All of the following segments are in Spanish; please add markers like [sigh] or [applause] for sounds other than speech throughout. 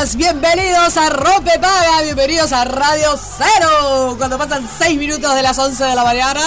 días, bienvenidos a Rompe Paga, bienvenidos a Radio Cero, cuando pasan 6 minutos de las 11 de la mañana.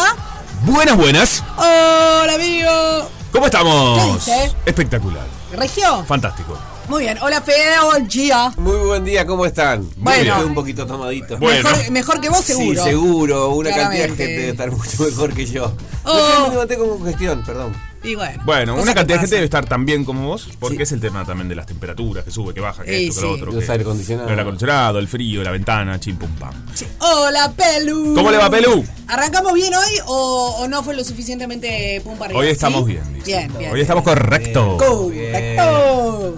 Buenas, buenas. Hola amigo. ¿Cómo estamos? ¿Qué dice? Espectacular. Regio. Fantástico. Muy bien, hola Fede, buen día. Muy buen día, ¿cómo están? Bueno. Estoy un poquito tomadito. Bueno. Mejor, mejor que vos seguro. Sí, seguro. Una cantidad de gente debe estar mucho mejor que yo. No Oh. sé, me levanté con congestión, perdón. Y bueno. Bueno, una cantidad de gente debe estar tan bien como vos, porque Sí. es el tema también de las temperaturas, que sube, que baja, que Sí, esto, que lo otro. Los que- aire acondicionados. El aire acondicionado, el frío, la ventana, chim pum pam. Sí. Hola Pelu. ¿Cómo le va, Pelu? ¿Arrancamos bien hoy o, o no fue lo suficientemente pum para arriba? Hoy estamos ¿Sí? bien, dice. Bien, bien. Hoy estamos correctos. Correcto.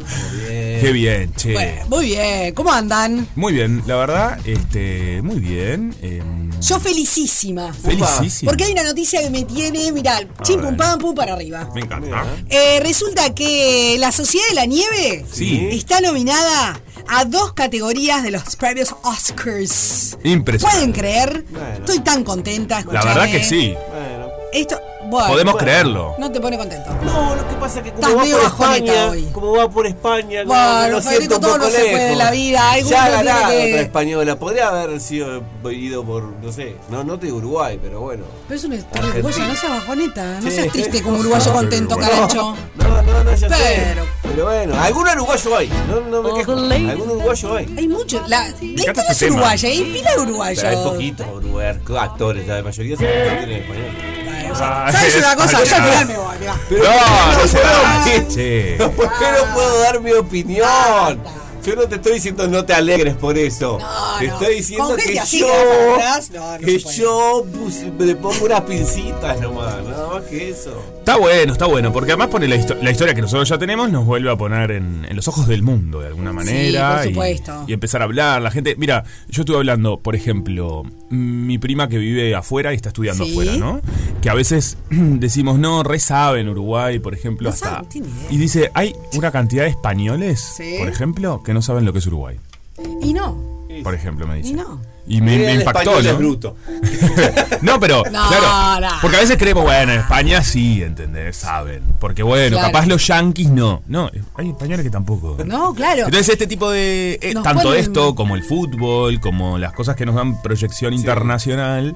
Qué bien, che. Bueno, muy bien. ¿Cómo andan? Muy bien, la verdad, este, muy bien. em, Yo felicísima. felicísimo. Porque hay una noticia que me tiene, mirá, chim pum pam pum para arriba. Me encanta. Eh, resulta que la Sociedad de la Nieve Sí. está nominada a dos categorías de los premios Oscars. Impresionante. ¿Pueden creer? Bueno. Estoy tan contenta. La escuchame. verdad que sí. Bueno. Esto, bueno, Podemos bueno. creerlo. no te pone contento. No, lo que pasa es que como Estás va medio por bajoneta España, hoy. como va por España, Bueno, lo Federico, siento un todo no se puede en lejos. la vida, alguno Ya ganado que- otra española. Podría haber sido ido por, no sé, no, no te Uruguay, pero bueno. Pero es una historia uruguaya, no seas bajoneta, no Sí. seas triste como uruguayo [laughs] contento, carancho. No, no, no, ya sé. Pero- Pero bueno, algún uruguayo hay. No, no me quejo. Algún uruguyo hay. Hay mucho. La, la historia este es uruguaya, hay pila de uruguayos. Pero hay poquitos uruguayos, actores, la mayoría son y españoles. Bueno, o sea, Ah, ¿Sabes una cosa? Yo al ah. final me voy. mirá. Pero No, ¿por no qué se va. Che. ¿Por qué no puedo dar mi opinión? Yo no te estoy diciendo no te alegres por eso. No, te no. estoy diciendo que así yo, que atrás, yo puse- le pongo unas pincitas nomás, nada más que eso. Está bueno, está bueno, porque además pone la, histo- la historia que nosotros ya tenemos, nos vuelve a poner en, en los ojos del mundo de alguna manera. por y- supuesto. Y, empezar a hablar. La gente, mira, yo estuve hablando, por ejemplo, mi prima que vive afuera y está estudiando Sí. afuera, ¿no? Que a veces [clears throat] decimos, no, re sabe en Uruguay, por ejemplo, No hasta. sabe, no tiene idea. y dice, hay una cantidad de españoles, Sí. por ejemplo, que no saben lo que es Uruguay. Y no, Por ejemplo, me dice. y no. Y me, impactó, ¿no? es bruto. [laughs] no, pero, No, claro. no. Porque a veces creemos, bueno, en España sí, ¿entendés? Saben. Porque, bueno, Claro. capaz los yanquis no. No, hay españoles que tampoco. No, claro. Entonces, este tipo de. eh, tanto esto, como el fútbol, como las cosas que nos dan proyección internacional,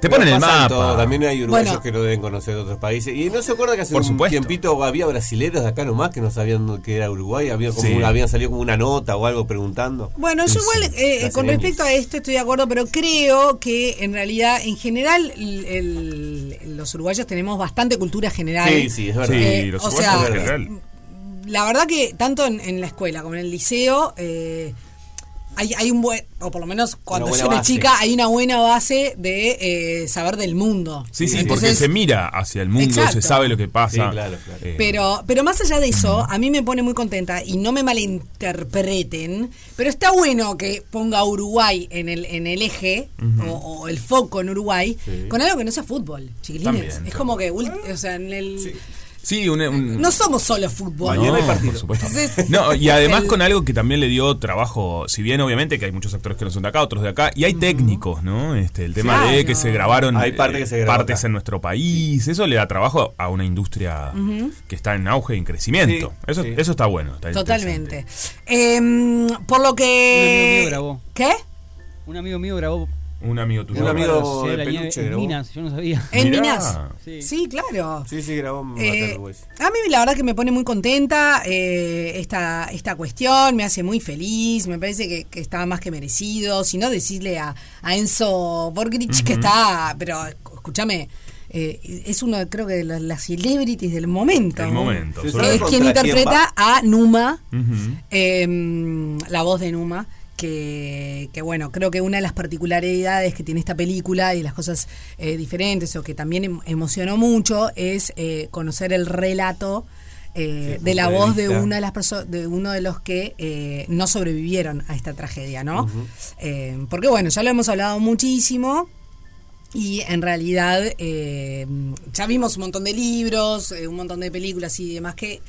te ponen Pero el mapa. todo, También hay uruguayos Bueno. que no deben conocer de otros países. Y no se acuerda que hace Por un supuesto. tiempito había brasileros de acá nomás que no sabían que era Uruguay. Había como Sí. una- habían salido como una nota o algo preguntando. Bueno, yo igual eh, con respecto a esto estoy de acuerdo, pero creo que en realidad, en general, el- el- los uruguayos tenemos bastante cultura general. Sí, sí, es verdad. Sí, Eh, los o uruguayos sea, en general. La verdad que tanto en, en la escuela como en el liceo, eh, hay, hay un buen, o por lo menos cuando Una yo era base. chica, hay una buena base de eh, saber del mundo. Sí, sí, Entonces, porque se mira hacia el mundo, Exacto. se sabe lo que pasa. Sí, claro, claro. Eh, Pero, pero más allá de eso, a mí me pone muy contenta y no me malinterpreten, pero está bueno que ponga Uruguay en el, en el eje o, o el foco en Uruguay con algo que no sea fútbol, chiquilines. También, es como que, o sea, en el, sí, un, un- no somos solo fútbol. No, Mañana hay partido. por supuesto. Entonces, No, y además el- con algo que también le dio trabajo, si bien obviamente que hay muchos actores que no son de acá, otros de acá, y hay técnicos, ¿no? Este, el tema de que se grabaron Hay parte eh, que se grabó partes acá. en nuestro país, eso le da trabajo a una industria que está en auge y en crecimiento. Sí, eso, sí. eso está bueno. está Totalmente. Em, por lo Un amigo que... mío grabó. ¿Qué? Un amigo mío grabó Un amigo tuyo. Un amigo de peluche en. Minas, yo no sabía. En Mirá. Minas. Sí. Sí, claro. Sí, sí, grabó Eh, ese. a mí la verdad que me pone muy contenta eh, esta, esta cuestión, me hace muy feliz, me parece que, que está más que merecido. Si no, decirle a, a Enzo Borgrich que está, pero escúchame, eh, es uno creo que de las, las celebrities del momento. El momento. Sí, Que es ¿Sabes todo. quien interpreta a Numa, eh, la voz de Numa. Que, que, bueno, creo que una de las particularidades que tiene esta película y las cosas eh, diferentes o que también em- emocionó mucho es eh, conocer el relato eh, Sí, de la voz de una de las personas de uno de los que eh, no sobrevivieron a esta tragedia, ¿no? Eh, porque bueno, ya lo hemos hablado muchísimo. Y en realidad ya vimos un montón de libros, un montón de películas y demás que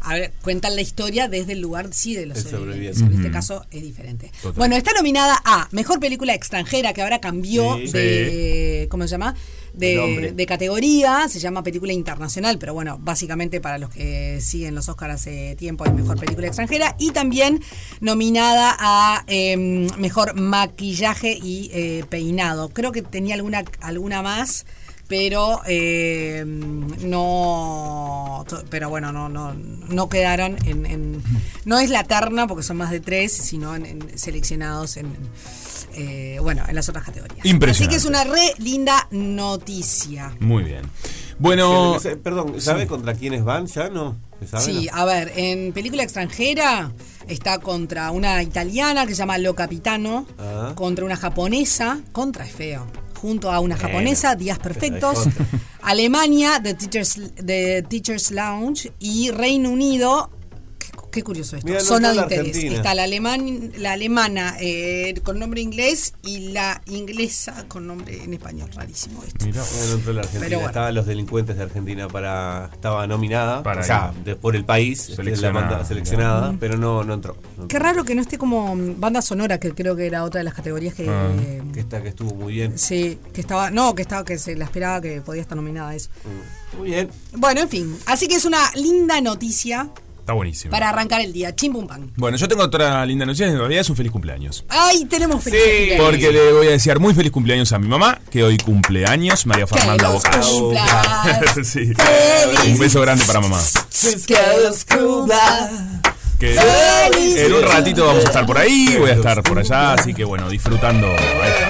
a ver, cuentan la historia desde el lugar sí de los sobrevivientes. sobreviviente. En este caso es diferente. Total. Bueno, está nominada a Mejor Película Extranjera, que ahora cambió Sí. de... ¿Cómo se llama? De, categoría, se llama Película Internacional, pero bueno, básicamente para los que siguen los Oscars hace tiempo es Mejor Película Extranjera. Y también nominada a em, Mejor Maquillaje y eh, Peinado. Creo que tenía alguna, alguna más pero eh, no pero bueno no no no quedaron en, en- no es la terna porque son más de tres sino en, en seleccionados en eh, bueno en las otras categorías Impresionante. así que es una re linda noticia Muy bien. Bueno, Se- se- perdón, ¿sabe contra quiénes van ya? ¿No? Sí, No? a ver, en película extranjera está contra una italiana que se llama Lo Capitano, Ah. contra una japonesa, contra es feo, junto a una japonesa, Días Perfectos. Alemania, The Teachers, The Teachers Lounge y Reino Unido. Qué, curioso esto. Mira, no Zona de está la interés. Argentina. Está la, aleman, la alemana eh, con nombre inglés y la inglesa con nombre en español. Rarísimo esto. Mirá. Bueno, entró la Argentina. Pero bueno. Estaban los delincuentes de Argentina para. Estaba nominada. Para o sea, ir. de- por el país. Seleccionada. La banda seleccionada, pero no, no entró. No Qué entró. raro que no esté como mm, banda sonora, que creo que era otra de las categorías que. Ah. eh, Que, está, que estuvo muy bien. Sí, que estaba, no, que estaba, que se la esperaba que podía estar nominada a eso. Muy bien. Bueno, en fin, así que es una linda noticia está buenísimo. para arrancar el día. Chim pum pam. Bueno, yo tengo otra linda noticia, en realidad es un feliz cumpleaños. ¡Ay, tenemos feliz Sí, cumpleaños! Porque le voy a desear muy feliz cumpleaños a mi mamá, que hoy cumpleaños, María Que Fernanda los Bocas. cumplas. [laughs] Sí. Feliz. Un beso grande para mamá. Que los cumpla. Que Feliz. en un ratito vamos a estar por ahí, voy a estar por allá, así que bueno, disfrutando. Ahí está.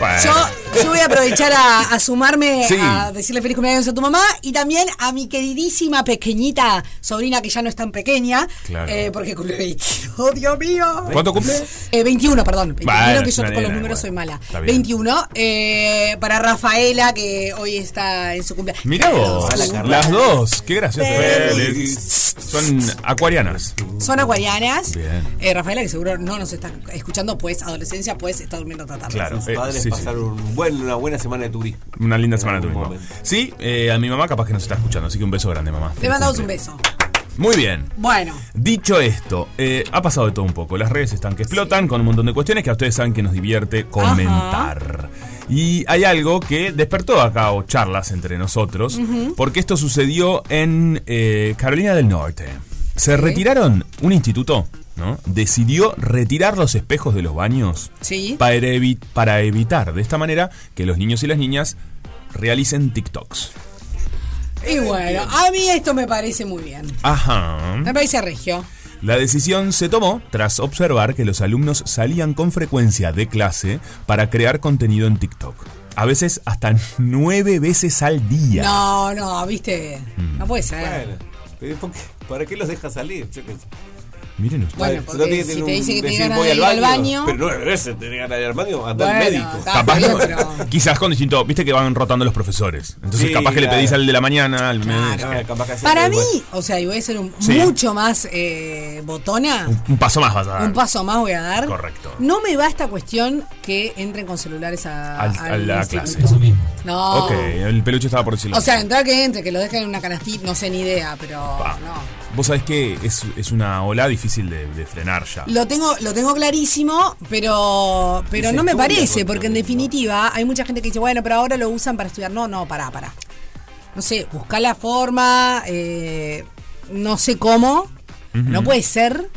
Bueno. Yo, yo voy a aprovechar a, a sumarme Sí. a decirle feliz cumpleaños a tu mamá y también a mi queridísima pequeñita sobrina que ya no es tan pequeña. Claro. eh, porque cumple 21. ¡Oh, Dios mío! ¿Cuánto cumple? Eh, 21, perdón. 21, Bueno, que yo con los números bueno, soy mala. está bien. 21. eh, para Rafaela, que hoy está en su cumpleaños. Mirá vos, Carla. las dos, qué gracioso. Feliz. Son acuarianas. Son acuarianas. Bien. Eh, Rafaela, que seguro no nos está escuchando, pues, adolescencia, pues, está durmiendo esta tarde. Claro. Sus eh, padres sí, sí. pasaron un buen- una buena semana de turismo. Una linda semana algún tuvimos. momento. Sí, eh, a mi mamá capaz que nos está escuchando, así que un beso grande, mamá. Le Feliz mandamos un beso. Muy bien. Bueno. Dicho esto, eh, ha pasado de todo un poco. Las redes están que explotan con un montón de cuestiones que a ustedes saben que nos divierte comentar. Y hay algo que despertó acá o charlas entre nosotros, porque esto sucedió en eh, Carolina del Norte. Se retiraron, un instituto, ¿no? Decidió retirar los espejos de los baños Sí. para, evi- para evitar de esta manera que los niños y las niñas realicen TikToks. Y bueno, a mí esto me parece muy bien. Ajá. Me parece regio. La decisión se tomó tras observar que los alumnos salían con frecuencia de clase para crear contenido en TikTok. A veces hasta nueve veces al día. No, no, viste. Mm. No puede ser. Bueno, pero ¿por qué? ¿para qué los deja salir? Yo qué sé. Miren ustedes. Bueno, porque tiene si te dice que tiene decir, ganas de ir al baño. Pero nueve veces te ganas de ir al baño, anda al médico. está Capaz quizás con distinto, viste que van rotando los profesores. Entonces Sí, capaz que le pedís al de la mañana, al Claro. mediodía. Ah, capaz que así Para mí, o sea, y voy a ser un- Sí. mucho más eh, botona. Un, un paso más vas a dar. Un paso más voy a dar. Correcto. No me va esta cuestión que entren con celulares a, Al- a la instituto. clase. No. Ok, el peluche estaba por decirlo. O sea, entrar que entre, que lo dejen en una canastita, no sé ni idea, pero Pa. no. Vos sabés que es, es una ola difícil de, de frenar ya. Lo tengo, lo tengo clarísimo, pero, pero no me parece, porque en definitiva hay mucha gente que dice, bueno, pero ahora lo usan para estudiar. No, no, pará, pará. No sé, buscar la forma, eh, no sé cómo. No puede ser.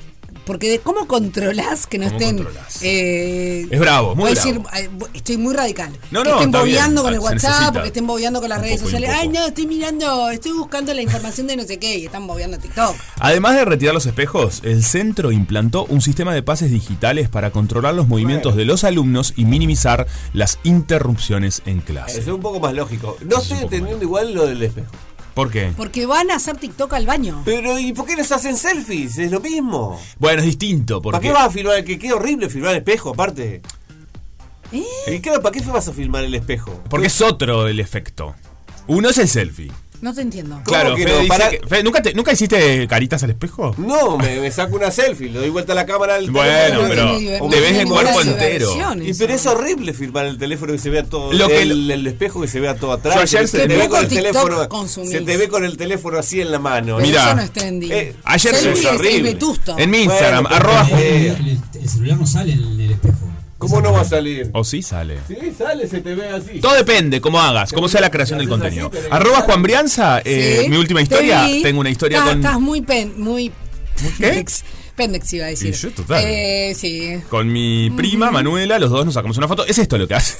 Porque de cómo controlás que no ¿Cómo estén. eh, Es bravo, muy voy a bravo. decir, estoy muy radical. No, que no, estén bien, bobeando con el se WhatsApp, necesita. que estén bobeando con las redes poco sociales. Ay, no, estoy mirando, estoy buscando la información de no sé qué y están bobeando TikTok. Además de retirar los espejos, el centro implantó un sistema de pases digitales para controlar los movimientos de los alumnos y minimizar las interrupciones en Eso clase. es un poco más lógico. No es estoy entendiendo igual lo del espejo. ¿Por qué? Porque van a hacer TikTok al baño. Pero ¿y por qué les hacen selfies? Es lo mismo. Bueno, es distinto, ¿Para porque qué vas a filmar? Que queda horrible filmar el espejo, aparte. ¿Eh? ¿Y claro, ¿para qué vas a filmar el espejo? porque es otro el efecto. Uno es el selfie. No te entiendo. Claro, que Fede no? dice Para- que- Fede, ¿nunca, te- ¿nunca hiciste caritas al espejo? No, me, me saco una selfie, le doy vuelta a la cámara al Bueno, teléfono. Pero ninguna cuerpo entero. diversión Y eso. pero es horrible filmar el teléfono y se vea todo. Lo que el, el espejo que se vea todo atrás. Yo ayer que se- se te ve Poco con el TikTok teléfono. consumís. Se te ve con el teléfono así en la mano. Pero Mira. eso no es trendy. Eh, ayer Selfie es horrible. vetusto. En mi Instagram, Bueno, pero- Eh. El, el celular no sale en. ¿Cómo no va a salir? O sí sale. Sí, sale, se te ve así. Todo depende, cómo hagas, cómo sea la creación del contenido. Arroba Juan Brianza, eh, Sí, mi última historia. Tengo una historia Estás- con, Estás muy pen, muy. ¿Qué? Pendex. Pendex iba a decir. Y yo, total. Eh, sí. con mi prima Manuela, los dos nos sacamos una foto. Es esto lo que hace.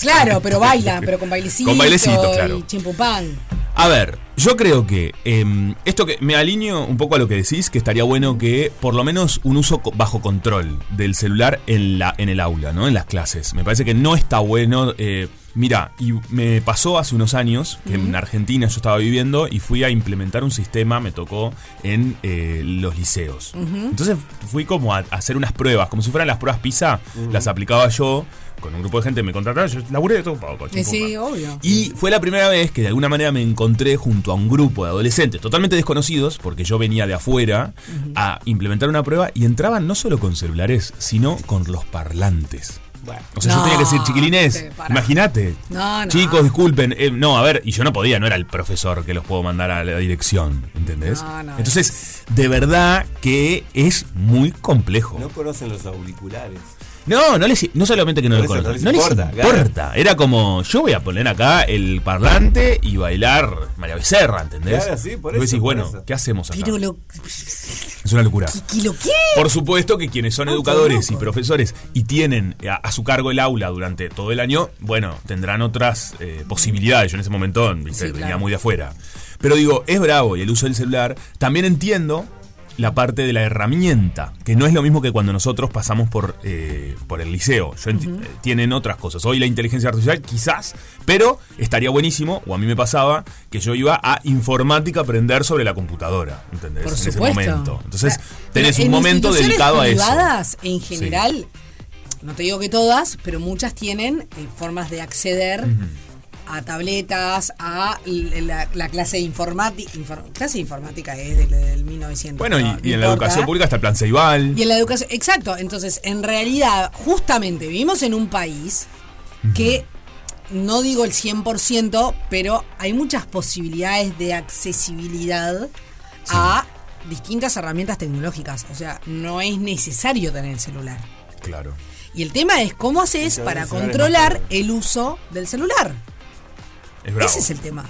Claro, [laughs] pero baila, pero con bailecito. Con bailecito, claro. Y chimpupán. A ver, yo creo que em, esto que me alineo un poco a lo que decís, que estaría bueno que por lo menos un uso bajo control del celular en, la, en el aula, ¿no? En las clases. Me parece que no está bueno. eh, mira, y me pasó hace unos años que en Argentina yo estaba viviendo y fui a implementar un sistema, me tocó en eh, los liceos. Entonces fui como a, a hacer unas pruebas, como si fueran las pruebas PISA, las aplicaba yo. Con un grupo de gente me contrataron, yo laburé de todo poco. Eh, sí, chimpumpa. obvio. Y fue la primera vez que de alguna manera me encontré junto a un grupo de adolescentes totalmente desconocidos, porque yo venía de afuera, a implementar una prueba y entraban no solo con celulares, sino con los parlantes. Bueno. O sea, yo tenía que decir, chiquilines, imagínate. No, no. Chicos, disculpen. eh, no, a ver, y yo no podía, no era el profesor que los puedo mandar a la dirección, ¿entendés? No, no, Entonces, de verdad que es muy complejo. No conocen los auriculares. No, no les, no solamente que no lo eso conocen, no no les les importa, importa. Era como, yo voy a poner acá el parlante y bailar María Becerra, ¿entendés? Claro, sí, por Y eso, decís, por bueno, eso. ¿qué hacemos acá? Pero lo. Es una locura. ¿Qué lo qué? Por supuesto que quienes son educadores qué y profesores y tienen a, a su cargo el aula durante todo el año, bueno, tendrán otras eh, posibilidades. Yo en ese momento Sí, venía claro. muy de afuera. Pero digo, es bravo y el uso del celular. También entiendo la parte de la herramienta, que no es lo mismo que cuando nosotros pasamos por, eh, por el liceo. Yo eh, tienen otras cosas. Hoy la inteligencia artificial quizás, pero estaría buenísimo, o a mí me pasaba, que yo iba a informática a aprender sobre la computadora, ¿entendés? Por en supuesto. ese momento. Entonces, tenés en un momento dedicado a eso. privadas, en general, no te digo que todas, pero muchas tienen eh, formas de acceder a tabletas, a la, la clase de informática. clase informática es del, del 1900. Bueno, y, no- no y en la educación pública está el plan Ceibal. Y en la educación, exacto. Entonces, en realidad, justamente vivimos en un país que no digo el 100%, pero hay muchas posibilidades de accesibilidad a distintas herramientas tecnológicas. O sea, no es necesario tener el celular. Claro. Y el tema es cómo haces para controlar el uso del celular. Es bravo. Ese es el tema.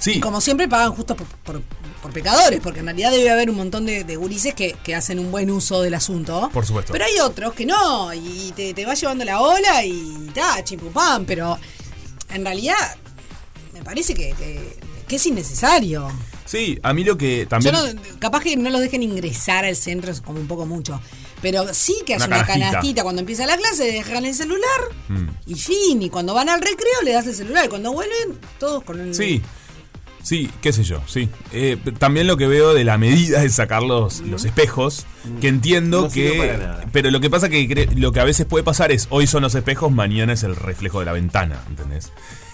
Sí. Y como siempre pagan justo por, por- por pecadores, porque en realidad debe haber un montón de, de gurises que, que hacen un buen uso del asunto. Por supuesto. Pero hay otros que no, y te, te va llevando la ola y ta, chimpupán, pero en realidad me parece que, que- que es innecesario. Sí, a mí lo que también. Yo no- capaz que no los dejen ingresar al centro, es como un poco mucho. Pero sí que hace Una una, canastita. cuando empieza la clase, dejan el celular Mm. y fin. Y cuando van al recreo le das el celular. Y cuando vuelven, todos con el. Sí. Sí, qué sé yo, sí. Eh, también lo que veo de la medida es sacar los, los espejos, que entiendo No que... para nada. Pero lo que pasa que lo que a veces puede pasar es, hoy son los espejos, mañana es el reflejo de la ventana, ¿entendés?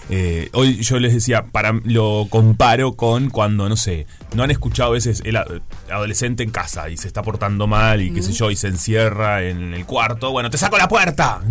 Eh, hoy yo les decía, para lo comparo con cuando, no sé, no han escuchado a veces el adolescente en casa y se está portando mal y qué sé yo, y se encierra en el cuarto, bueno, te saco la puerta.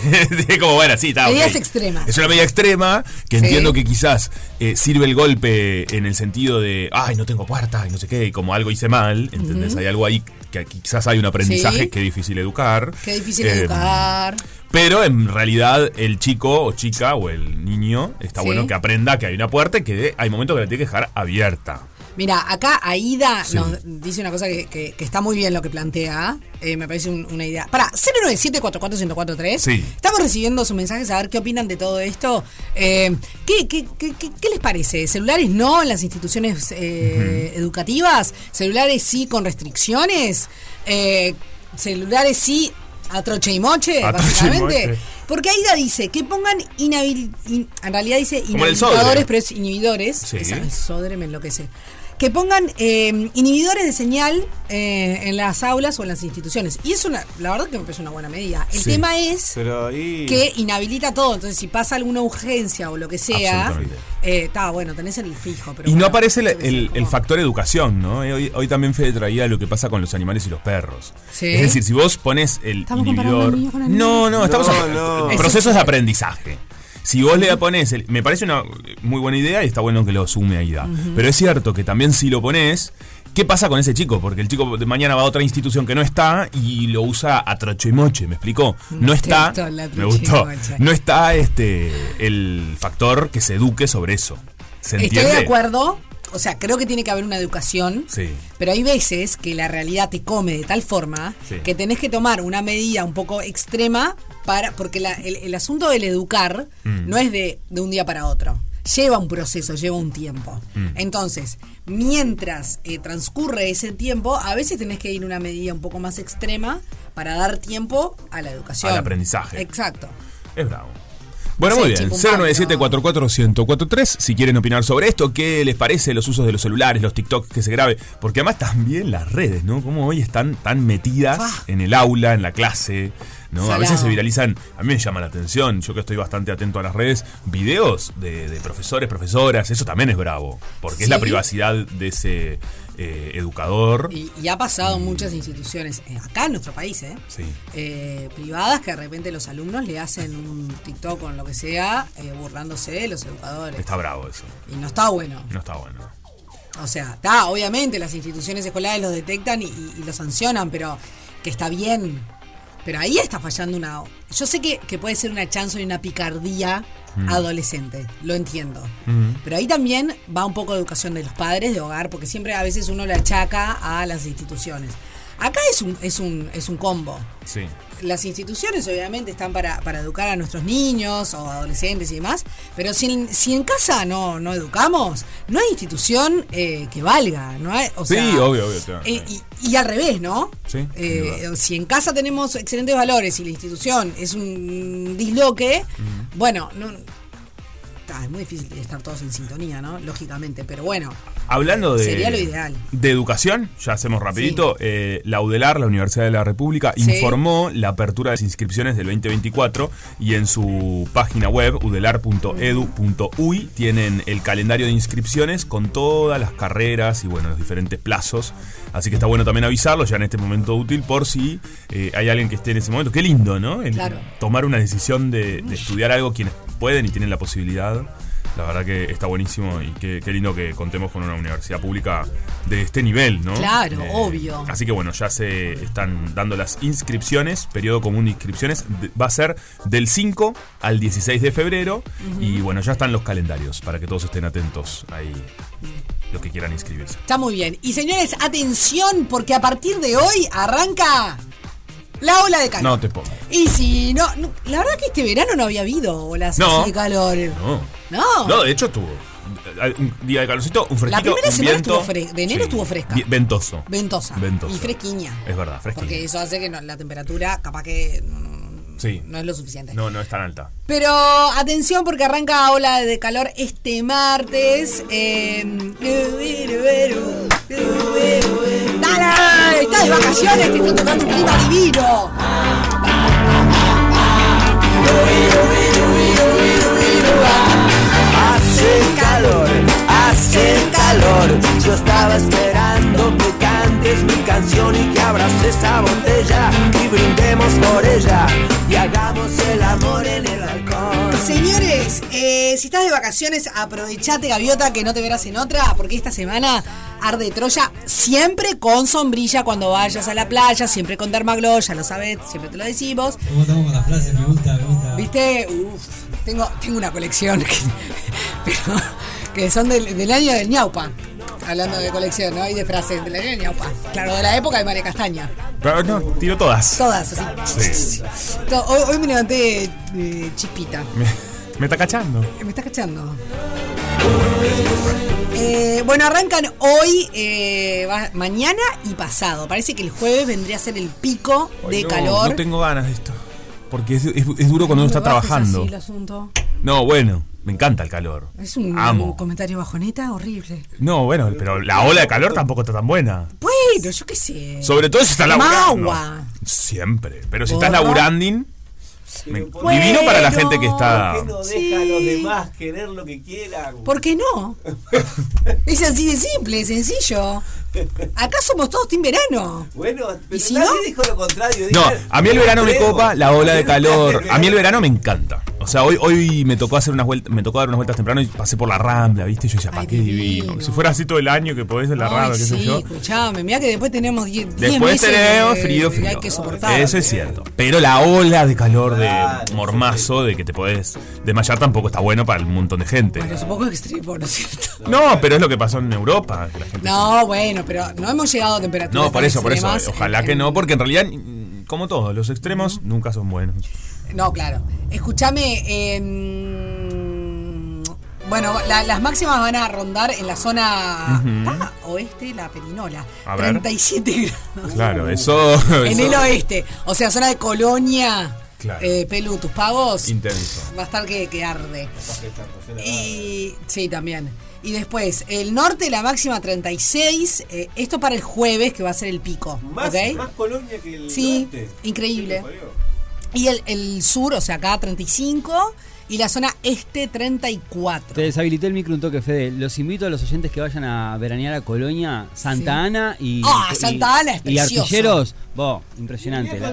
[laughs] Como, bueno, sí, está. Medidas extremas. Es una medida extrema que Sí. entiendo que quizás eh, sirve el golpe en el sentido de, ay, no tengo puerta y no sé qué, y como algo hice mal, ¿entendés? Hay algo ahí que quizás hay un aprendizaje Sí. que es difícil educar. Qué difícil Eh, educar. Pero en realidad el chico o chica o el niño está Sí. bueno que aprenda que hay una puerta y que hay momentos que la tiene que dejar abierta. Mira, acá Aida Sí. nos dice una cosa que, que- que está muy bien lo que plantea. eh, me parece un- una idea. Para, 097-44143. Sí. Estamos recibiendo sus mensajes a ver qué opinan de todo esto. Eh, ¿qué, qué, qué- qué- qué les parece? ¿Celulares no en las instituciones eh, educativas? ¿Celulares sí con restricciones? Eh, ¿Celulares sí a troche y moche, A troche y básicamente? moche. Porque Aida dice que pongan inhabil... in- en realidad dice inhabilitadores, pero es inhibidores. Sí. Esa- el Sodre me enloquece. Que pongan eh, inhibidores de señal eh, en las aulas o en las instituciones. Y es una, la verdad que me parece una buena medida. El Sí. tema es Pero ahí. que inhabilita todo. Entonces, si pasa alguna urgencia o lo que sea, eh, está bueno, tenés el fijo. Pero Y no aparece el, el- factor educación, ¿no? Eh, Hoy, hoy también Fede traía lo que pasa con los animales y los perros. Sí. Es decir, si vos pones el Estamos comparando inhibidor. niños con animales. No, no, estamos No, hablando- no. procesos de aprendizaje. Si vos le pones, el- me parece una muy buena idea y está bueno que lo sume Aida. Pero es cierto que también si lo pones, ¿qué pasa con ese chico? Porque el chico de mañana va a otra institución que no está y lo usa a trocho y moche, ¿me explicó? No está, me gustó, no está este el factor que se eduque sobre eso. ¿Se Estoy de acuerdo. O sea, creo que tiene que haber una educación. Sí. Pero hay veces que la realidad te come de tal forma Sí. que tenés que tomar una medida un poco extrema para. Porque la- el, el asunto del educar Mm. no es de, de un día para otro. Lleva un proceso, lleva un tiempo. Mm. Entonces, mientras eh, transcurre ese tiempo, a veces tenés que ir a una medida un poco más extrema para dar tiempo a la educación. Al aprendizaje. Exacto. Es bravo. Bueno, Sí, muy bien. chipumbano. 097-44143. Si quieren opinar sobre esto, ¿qué les parece los usos de los celulares, los TikTok que se grabe? Porque además también las redes, ¿no? Como hoy están tan metidas Fua. en el aula, en la clase, ¿no? A veces se viralizan, a mí me llama la atención, yo que estoy bastante atento a las redes, videos de, de profesores, profesoras, eso también es bravo. Porque es la privacidad de ese eh, educador. Y, y ha pasado en muchas instituciones, eh, acá en nuestro país, ¿eh? Sí. Eh, privadas que de repente los alumnos le hacen un TikTok o lo que sea, burlándose de los educadores. Está bravo eso. Y no está bueno. No está bueno. O sea, está, obviamente las instituciones escolares los detectan y, y- y los sancionan, pero que está bien. Pero ahí está fallando una... Yo sé que, que puede ser una chance y una picardía adolescente, lo entiendo. Pero ahí también va un poco de educación de los padres, de hogar, porque siempre a veces uno le achaca a las instituciones. Acá es un, es un, es un combo. Sí. Las instituciones obviamente están para, para educar a nuestros niños o adolescentes y demás, pero si en, si en casa no, no educamos, no hay institución eh, que valga, ¿no? Hay, o Sí, sea, obvio, obvio, claro. eh, y, y al revés, ¿no? Sí, Eh, si en casa tenemos excelentes valores y la institución es un disloque, bueno, no, es muy difícil estar todos en sintonía, ¿no? Lógicamente, pero bueno, Hablando de, Sería lo ideal. de educación, ya hacemos rapidito, eh, la UDELAR, la Universidad de la República, Sí. informó la apertura de las inscripciones del 2024 y en su página web, udelar.edu.uy, tienen el calendario de inscripciones con todas las carreras y bueno, los diferentes plazos. Así que está bueno también avisarlo ya en este momento útil por si eh, hay alguien que esté en ese momento. Qué lindo, ¿no? El Claro. Tomar una decisión de, de estudiar algo quienes pueden y tienen la posibilidad. La verdad que está buenísimo y qué, qué lindo que contemos con una universidad pública de este nivel, ¿no? Claro, Eh, obvio. Así que bueno, ya se están dando las inscripciones, periodo común de inscripciones va a ser del 5 al 16 de febrero y bueno, ya están los calendarios para que todos estén atentos ahí, los que quieran inscribirse. Está muy bien. Y señores, atención, porque a partir de hoy arranca la ola de calor. No te pongo. Y si no, no- la verdad que este verano no había habido olas No. así de calor. No. No. No, de hecho tuvo un día de calorcito, un fresquito, La primera semana viento. estuvo de enero estuvo fresca. Ventoso. Ventosa. Ventoso. Y fresquiña. Es verdad, fresquiña. Porque eso hace que no- la temperatura, capaz que. mm, Sí. No es lo suficiente. No, no es tan alta. Pero atención porque arranca ola de calor este martes. Eh, ¡Estás de vacaciones! ¡Te está tocando un clima divino! Hace calor, hace calor. Yo estaba esperando que cantes mi canción y que abras esta botella y brindemos por ella y hagamos el amor en el. Señores, eh, si estás de vacaciones, aprovechate, gaviota, que no te verás en otra, porque esta semana arde Troya siempre con sombrilla cuando vayas a la playa, siempre con Dermaglow, ya lo sabes, siempre te lo decimos. ¿Cómo estamos con la frase? Me gusta, me gusta. ¿Viste? Uf, tengo, tengo una colección [laughs] que, pero, que son del, del año del ñaupa. Hablando de colección, ¿no? Y de frases año del ñaupa. Claro, de la época de María Castaña. Pero no, tiro todas. Todas, así. Sí. To- Hoy, hoy me levanté eh, chispita. Me, me está cachando. Me está cachando. Eh, bueno, arrancan hoy, eh, va- mañana y pasado. Parece que el jueves vendría a ser el pico de no, calor. No tengo ganas de esto. Porque es, es- es duro cuando uno está trabajando. así el asunto. No, bueno, me encanta el calor. Es un, Amo. un comentario bajoneta horrible. No, bueno, pero la ola de calor tampoco está tan buena. Bueno, yo qué sé. Sobre todo si estás laburando. Magua. Siempre. Pero si estás laburando, me- Bueno, divino para la gente que está. ¿Por qué no Sí. deja a los demás querer lo que quieran? ¿Por qué no? [laughs] es así de simple, sencillo. Acá somos todos team verano. Bueno, pero si nadie no? dijo lo contrario. No, a mí el verano me copa, la ola de calor. A mí el verano me encanta. O sea, hoy, hoy me tocó hacer unas vueltas, me tocó dar unas vueltas temprano y pasé por la rambla, ¿viste? Y yo decía, ¿para qué divino? divino. Si fuera así todo el año que podés en la Ay, rambla, qué sé sí, yo. escuchame, mira que después tenemos 10 Después meses tenemos frío, que frío. hay que soportar. Eso es cierto. Pero la ola de calor de mormazo, de que te podés desmayar, tampoco está bueno para un montón de gente. Bueno, supongo que extremo, ¿no es cierto? No, pero es lo que pasó en Europa. que la gente No, bueno, pero no hemos llegado a temperaturas No, por eso, por eso. Ojalá en- que no, porque en realidad, como todo, los extremos nunca son buenos. No, claro. Escúchame, em, bueno, la- las máximas van a rondar en la zona ah, oeste, la Perinola. A ver. 37 grados. Claro, eso. [laughs] En el oeste. O sea, zona de Colonia. Claro. Eh, Pelu, tus pagos. Intenso. Va a estar que, que arde. Y sí, también. Y después, el norte, la máxima 36. eh, esto para el jueves, que va a ser el pico. Más, ¿ok? más Colonia que el Sí, norte. increíble. Y el, el sur, o sea, acá 35. Y la zona este 34. Te deshabilité el micro un toque, Fede. Los invito a los oyentes que vayan a veranear a Colonia, Santa Sí. Ana y. Ah, Santa Ana es Y precioso. artilleros, Mi impresionante. la-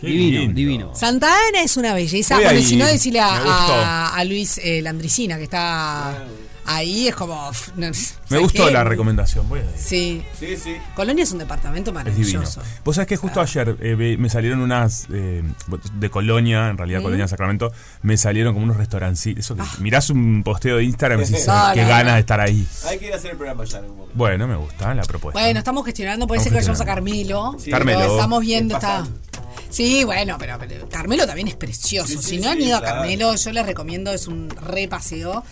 divino, lindo. divino. Santa Ana es una belleza. Voy Bueno, si no, ir. decirle a, gustó. a- a Luis eh, Landricina, que está ahí, es como. no, Me ¿sabes gustó qué? la recomendación. Voy a ir. Sí. Sí, sí. Colonia es un departamento Es maravilloso. Vos sabés que justo ayer eh, me salieron unas eh, de Colonia, en realidad Colonia Sacramento, me salieron como unos restaurancitos. Eso que mirás un posteo de Instagram y decís, No, qué no, ganas no. de estar ahí. Hay que ir a hacer el programa ya en algún momento. Bueno, me gusta la propuesta. Bueno, estamos gestionando, puede ser que vayamos a Carmelo. Sí. Carmelo. pero Estamos viendo, ¿Qué está. Sí, bueno, pero, pero Carmelo también es precioso. Sí, sí, si no han ido a claro. Carmelo, yo les recomiendo, es un repaseo.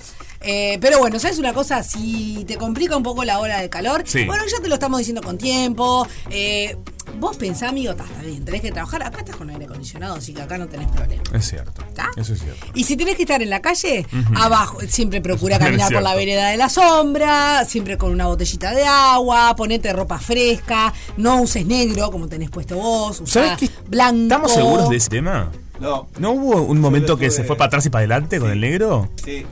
Eh, pero bueno, ¿sabes una cosa? Si te complica un poco la hora de calor, Sí. bueno, ya te lo estamos diciendo con tiempo. Eh, vos pensás, amigo, está, bien, tenés que trabajar. Acá estás con aire acondicionado, así que acá no tenés problema. Es cierto. ¿Está? Eso es cierto. Y si tenés que estar en la calle, abajo, siempre procura [laughs] caminar por la vereda de la sombra, siempre con una botellita de agua, ponete ropa fresca, no uses negro como tenés puesto vos, usá blanco. ¿Estamos seguros de ese tema? No. ¿No hubo un momento que se fue para atrás y para adelante con el negro? Sí.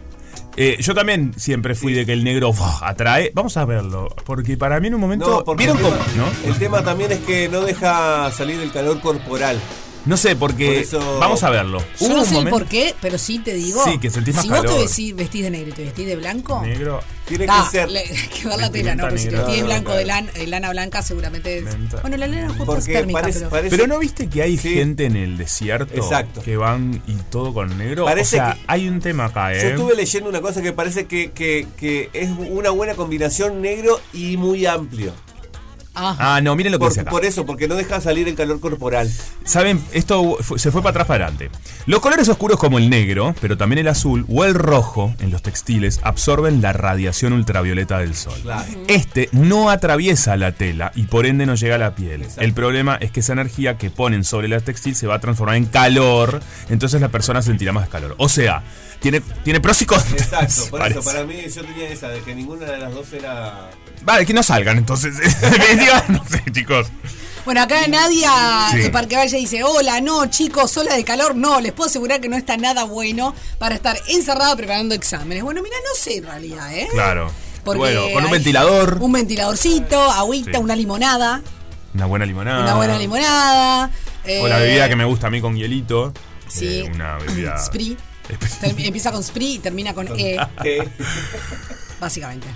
Eh, yo también siempre fui de que el negro atrae. Vamos a verlo. Porque para mí en un momento. No, ¿Vieron el cómo? tema, ¿No? el tema también es que no deja salir el calor corporal. No sé, porque. Por eso- Vamos a verlo. Yo Hubo no sé el momento- por qué, pero sí te digo. Sí, que sentís más Si vos te calor. vestís, vestís de negro y te vestís de blanco. Negro. Tiene ta, que ser. le- [laughs] que ver la tela, ¿no? Pero si te vestís blanco, de lana, de lana blanca, seguramente es. Bueno, la lana justo es Porque térmica, parece, pero. parece- Pero no viste que hay Sí. gente en el desierto Exacto. que van y todo con negro. Parece o sea, que- hay un tema acá, ¿eh? Yo estuve leyendo una cosa que parece que, que, que es una buena combinación negro y muy amplio. Ah, no, miren lo que Por, dice acá. por eso, porque no deja salir el calor corporal. Saben, esto se fue para atrás para adelante. Los colores oscuros como el negro, pero también el azul o el rojo en los textiles absorben la radiación ultravioleta del sol. Claro. Este no atraviesa la tela y por ende no llega a la piel. El problema es que esa energía que ponen sobre la textil se va a transformar en calor, entonces la persona sentirá más calor. O sea, tiene, tiene pros y contras. Exacto, por parece. eso, para mí yo tenía esa, de que ninguna de las dos era. Vale, que no salgan entonces. [laughs] No sé, chicos. Bueno, acá Nadia Sí. de Parque Valle dice, hola, no chicos, sola de calor, no, les puedo asegurar que no está nada bueno para estar encerrado preparando exámenes. Bueno, mira, no sé en realidad, ¿eh? Claro. Porque bueno, con un ventilador, Un ventiladorcito, agüita, Sí. una limonada, una buena limonada. una buena limonada. O la eh, bebida que me gusta a mí con hielito. Sí. Eh, una bebida. [clears throat] Spree. Empieza con Spree y termina con E, ¿Qué? [laughs] básicamente.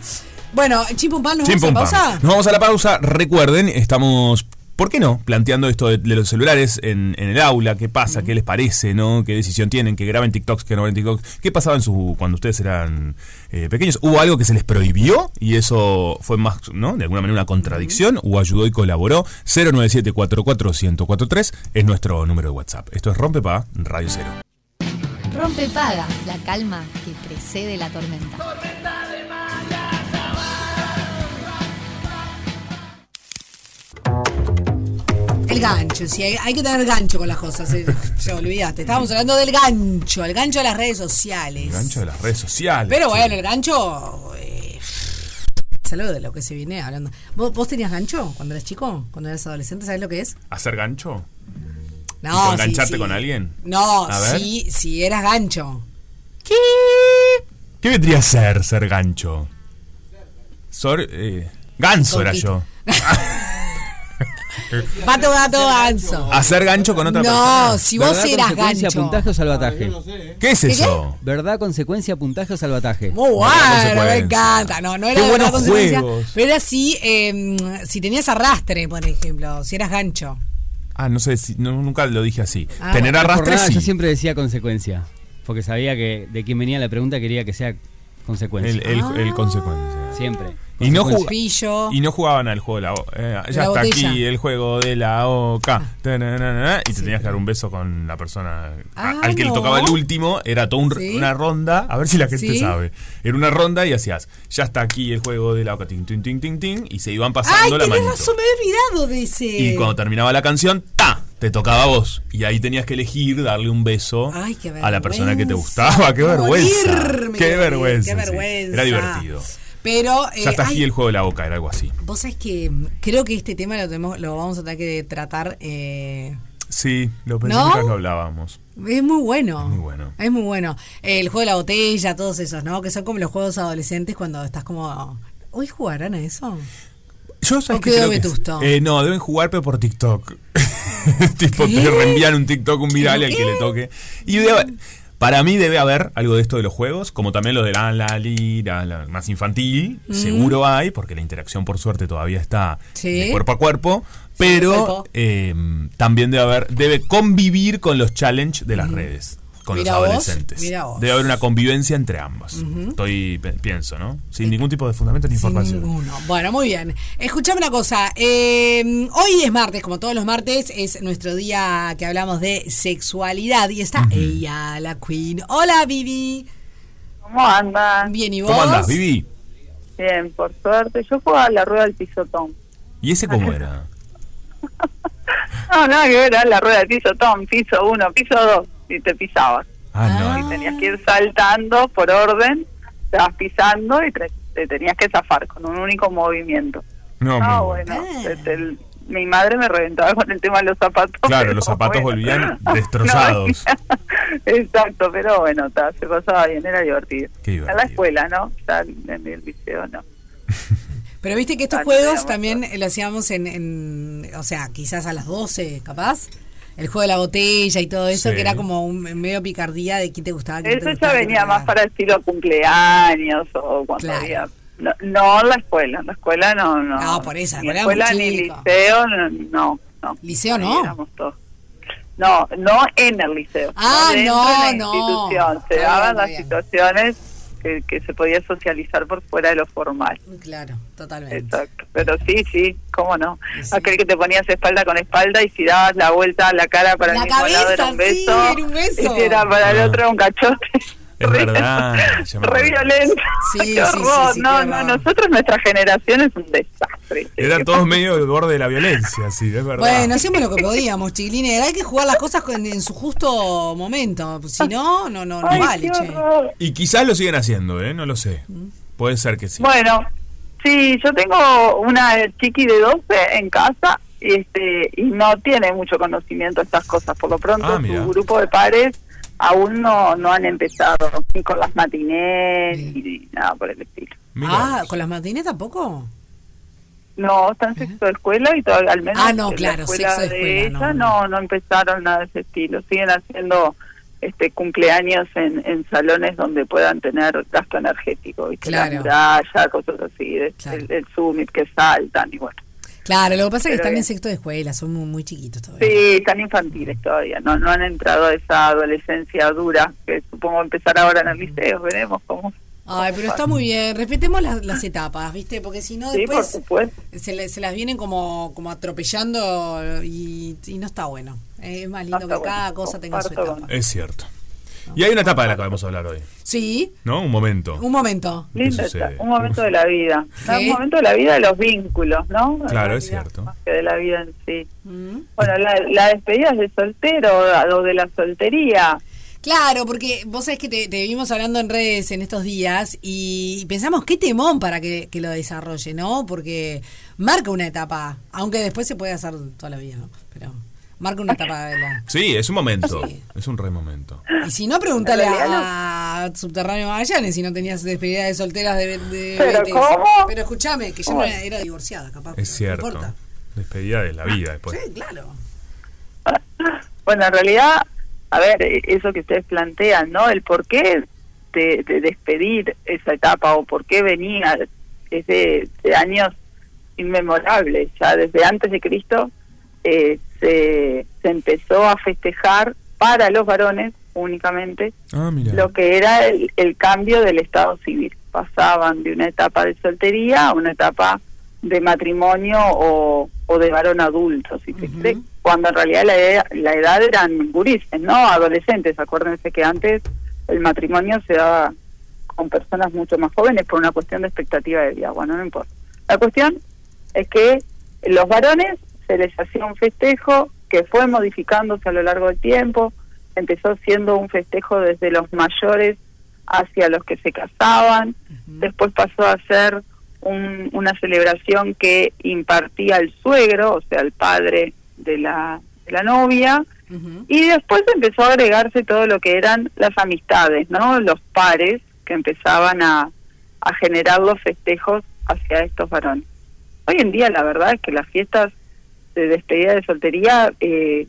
Bueno, Chimpumpan, ¿nos vamos a la pausa? Nos vamos a la pausa. Recuerden, estamos. ¿Por qué no? Planteando esto de, de los celulares en, en el aula, qué pasa, qué les parece, ¿no? ¿Qué decisión tienen? ¿Que graben TikToks, que no graben TikToks? ¿Qué pasaba en su, cuando ustedes eran eh, pequeños? ¿Hubo algo que se les prohibió y eso fue más, ¿no? De alguna manera una contradicción o ayudó y colaboró? 097-44-1043 es nuestro número de WhatsApp. Esto es Rompepa, Radio Cero. Rompe paga, la calma que precede la tormenta. El gancho, sí, hay, hay que tener gancho con las cosas. eh, Se olvidaste. Estábamos hablando del gancho, el gancho de las redes sociales. El gancho de las redes sociales. Pero bueno, el gancho. Eh, de lo que se viene hablando. ¿Vos, vos tenías gancho cuando eras chico? Cuando eras adolescente, ¿sabes lo que es? ¿Hacer gancho? No, ¿Tipo sí, engancharte sí. con alguien? No, sí, si eras gancho. ¿Qué? ¿Qué vendría a ser ser gancho? Sor, eh, ganso era yo. [laughs] Pato, gato, ganso. Hacer gancho con otra persona. No, si vos ¿Verdad, eras consecuencia, gancho. puntaje o salvataje? ¿Qué es eso? ¿Verdad, consecuencia, puntaje o salvataje? Muy bueno, consecuencia. me encanta. No, no era Qué verdad consecuencia, juegos. Pero era así, eh, si tenías arrastre, por ejemplo, si eras gancho. Ah, no sé, si, no, nunca lo dije así. Ah, Tener arrastre nada, sí. Yo siempre decía consecuencia. Porque sabía que de quien venía la pregunta quería que sea consecuencia. El, el, Ah. el consecuencia. Siempre. Y no, Pillo. y no jugaban al juego de la O. eh, ya la está botella. aquí el juego de la OCA. Ta-na-na-na, Y te tenías que dar un beso con la persona Ah, al que no. le tocaba el último. Era toda un- Sí. una ronda. A ver si la gente Sí. sabe. Era una ronda y hacías, ya está aquí el juego de la OCA. Tin, tin, tin, tin, tin, y se iban Ay, pasando la tenés manito. razón, me he olvidado de ese. Y cuando terminaba la canción, ¡ta! Te tocaba a vos. Y ahí tenías que elegir darle un beso Ay, a la persona que te gustaba. [laughs] ¡Qué vergüenza! ¡Qué vergüenza! qué sí. vergüenza. Era divertido. Pero, eh, Ya está aquí el juego de la boca, era algo así. vos sabés que mm, creo que este tema lo, tenemos, lo vamos a tener que tratar. eh, Sí, lo ¿No? lo hablábamos. es muy bueno. Es muy bueno. Es muy bueno. El juego de la botella, todos esos, ¿no? Que son como los juegos adolescentes cuando estás como. ¿Hoy jugarán a eso? Yo sabes ¿O que creo que- eh, no, deben jugar pero por TikTok. [laughs] tipo, ¿Qué? te reenvían un TikTok, un viral y al que le toque. Y para mí debe haber algo de esto de los juegos, como también lo de la la lira, la más infantil, seguro hay, porque la interacción por suerte todavía está Sí. de cuerpo a cuerpo, pero eh, también debe haber, debe convivir con los challenge de las redes. Con Mira los vos, adolescentes. mira vos. Debe haber una convivencia entre ambos. Estoy, pienso, ¿no? Sin ningún tipo de fundamento ni Sin información. ninguno. Bueno, muy bien. Escuchame una cosa. eh, hoy es martes, como todos los martes, es nuestro día que hablamos de sexualidad. Y está ella, la Queen. Hola, Vivi. ¿Cómo andan? Bien, ¿y vos? ¿Cómo andás, Vivi? Bien, por suerte. Yo jugaba a la rueda del pisotón. ¿Y ese cómo era? [laughs] No, nada que ver, era la rueda del pisotón, piso uno, piso dos, y te pisabas. Ah, Y no. tenías que ir saltando por orden, te vas pisando y te, te tenías que zafar con un único movimiento. No, Ah, muy bueno, Ah. el- mi madre me reventaba con el tema de los zapatos. Claro, los zapatos bueno. volvían [laughs] destrozados. No, [laughs] exacto, pero bueno, ta, se pasaba bien, era divertido. Qué En la escuela, ¿no? Ya en el liceo, no. [laughs] Pero viste que estos juegos también lo hacíamos en, en- o sea, quizás a las 12, capaz. El juego de la botella y todo eso, Sí. que era como un medio picardía de quién te gustaba. quién te Eso ya gustaba, te venía más para estilo cumpleaños o cuando Claro. había... No, no en la escuela, en la escuela no, no. No, por eso, Ni la escuela ni liceo, no, no. no. Liceo no. todos. No, no en el liceo. Ah, dentro no, de la no. institución. Se daban las bien. situaciones que, que se podía socializar por fuera de lo formal. Claro, totalmente. Exacto. Pero sí, sí, cómo no. Aquel que te ponías espalda con espalda y si dabas la vuelta a la cara para La el mismo lado era cabeza, un sí, beso. era un beso. Y si era para el Ah. otro un cachote. Es verdad. [laughs] ya me Re violento. Sí, Qué sí, sí, horror. sí, no, no, nosotros, nuestra generación es un desastre. Eran todos medio del borde de la violencia, sí, es verdad. Bueno, hacíamos lo que podíamos, chiquilines. Hay que jugar las cosas con- en su justo momento. Si no, no, no, no Ay, vale, che. Y quizás lo siguen haciendo, ¿eh? No lo sé. Puede ser que sí. Bueno, sí, yo tengo una chiqui de 12 en casa este, y no tiene mucho conocimiento de estas cosas. Por lo pronto, Ah, su grupo de pares aún no, no han empezado ni con las matinés ni nada por el estilo. Mira. Ah, ¿con las matines tampoco? No, está en sexto de escuela y todavía al menos Ah, no, en claro, la escuela de de escuela, ella no. no, no empezaron nada de ese estilo. Siguen haciendo este cumpleaños en, en salones donde puedan tener gasto energético, ¿viste? Claro. La muralla, cosas así, de- Claro. el, el summit que saltan y bueno. Claro, lo que pasa es que están en bien. sexto de escuela, son muy, muy chiquitos todavía. Sí, están infantiles todavía, no no han entrado a esa adolescencia dura que supongo empezar ahora en el liceo, veremos cómo. Ay, pero está muy bien. Respetemos las, las etapas, ¿viste? Porque si no, Sí, por después se, le- se las vienen como, como atropellando y, y no está bueno. Es más lindo No que cada cosa tenga su etapa. Es cierto. Y hay una etapa de la que vamos a hablar hoy, Sí, ¿no? Un momento. un momento. Se- un momento de la vida, ¿no? ¿Sí? un momento de la vida de los vínculos, ¿no? Claro, es cierto. Más que de la vida en sí. Mm. Bueno, la, la despedida de soltero o de la soltería. Claro, porque vos sabés que te, te vimos hablando en redes en estos días y pensamos qué temón para que, que lo desarrolle, ¿no? Porque marca una etapa, aunque después se puede hacer toda la vida, ¿no? Pero marca una etapa de la... Sí, es un momento. Sí. Es un re momento. Y si no, pregúntale a, Subterráneo Magallanes si no tenías despedida de solteras de, de ¿Pero cómo? Pero escuchame, que ya no era, era divorciada, capaz. Es cierto. No importa. Despedida de la vida después. Sí, claro. [laughs] Bueno, en realidad, a ver, eh, eso que ustedes plantean, ¿no? El por qué de, de despedir esa etapa o por qué venía es de, de años inmemorables. Ya desde antes de Cristo eh, se, se empezó a festejar para los varones únicamente Ah, lo que era el, el cambio del estado civil. Pasaban de una etapa de soltería a una etapa de matrimonio o, o de varón adulto, si se cree, cuando en realidad la edad, la edad eran gurises, ¿no? Adolescentes. Acuérdense que antes el matrimonio se daba con personas mucho más jóvenes por una cuestión de expectativa de vida. Bueno, no importa. La cuestión es que los varones se les hacía un festejo que fue modificándose a lo largo del tiempo, empezó siendo un festejo desde los mayores hacia los que se casaban, después pasó a ser un- una celebración que impartía el suegro, o sea, el padre de la, de la novia, y después empezó a agregarse todo lo que eran las amistades, ¿no? Los pares que empezaban a, a generar los festejos hacia estos varones. Hoy en día la verdad es que las fiestas de despedida de soltería eh,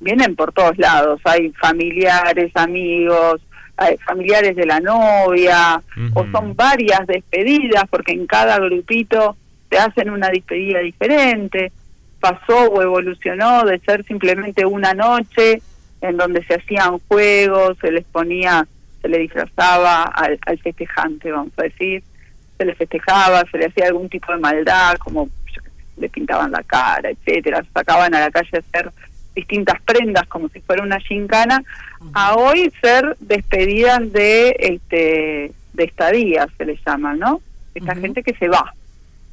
vienen por todos lados. Hay familiares, amigos, hay familiares de la novia, o son varias despedidas porque en cada grupito te hacen una despedida diferente. Pasó o evolucionó de ser simplemente una noche en donde se hacían juegos, se les ponía, se le disfrazaba al, al festejante, vamos a decir, se le festejaba, se le hacía algún tipo de maldad, como le pintaban la cara, etcétera, sacaban a la calle a hacer distintas prendas como si fuera una gincana, a hoy ser despedidas de este de estadías se les llama, ¿no? Esta gente que se va,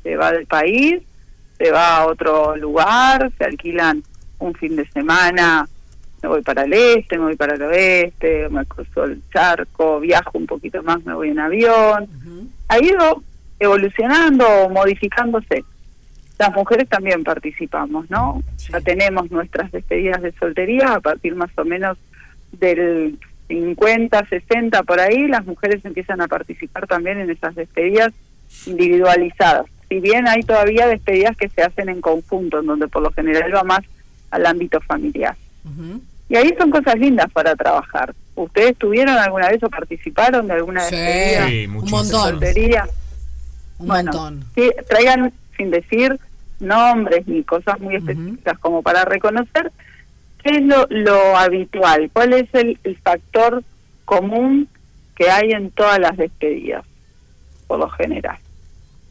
se va del país, se va a otro lugar, se alquilan un fin de semana, me voy para el este, me voy para el oeste, me cruzo el charco, viajo un poquito más, me voy en avión. Ha ido evolucionando, modificándose. Las mujeres también participamos, ¿no? Ya tenemos nuestras despedidas de soltería a partir más o menos del 50, 60 por ahí, las mujeres empiezan a participar también en esas despedidas individualizadas. Si bien hay todavía despedidas que se hacen en conjunto, en donde por lo general va más al ámbito familiar. Y ahí son cosas lindas para trabajar. ¿Ustedes tuvieron alguna vez o participaron de alguna Sí, despedida? Sí, un montón. soltería? Un Bueno, montón. sí, traigan sin decir nombres ni cosas muy específicas como para reconocer qué es lo, lo habitual, cuál es el, el factor común que hay en todas las despedidas, por lo general.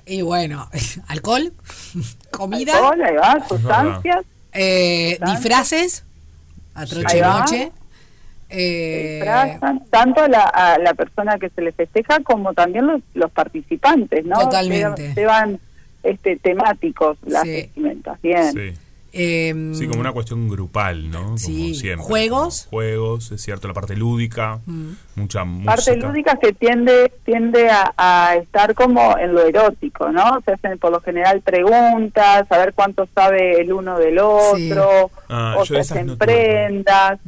Y bueno, [laughs] alcohol, [laughs] comida, Alcohol, ahí va, sustancias, eh, disfraces, a Ahí troche va. noche. Eh, disfrazan, tanto a la, a la persona que se le festeja como también los, los participantes, ¿no? Totalmente. Este, temáticos las Sí. vestimentas, bien. Sí. em, Sí, como una cuestión grupal, ¿no? Como Sí, siempre. juegos. Como Juegos, es cierto, la parte lúdica, mucha parte música. lúdica que tiende tiende a, a estar como en lo erótico, ¿no? Se hacen por lo general preguntas, a ver cuánto sabe el uno del otro, Ah, o se no prendas,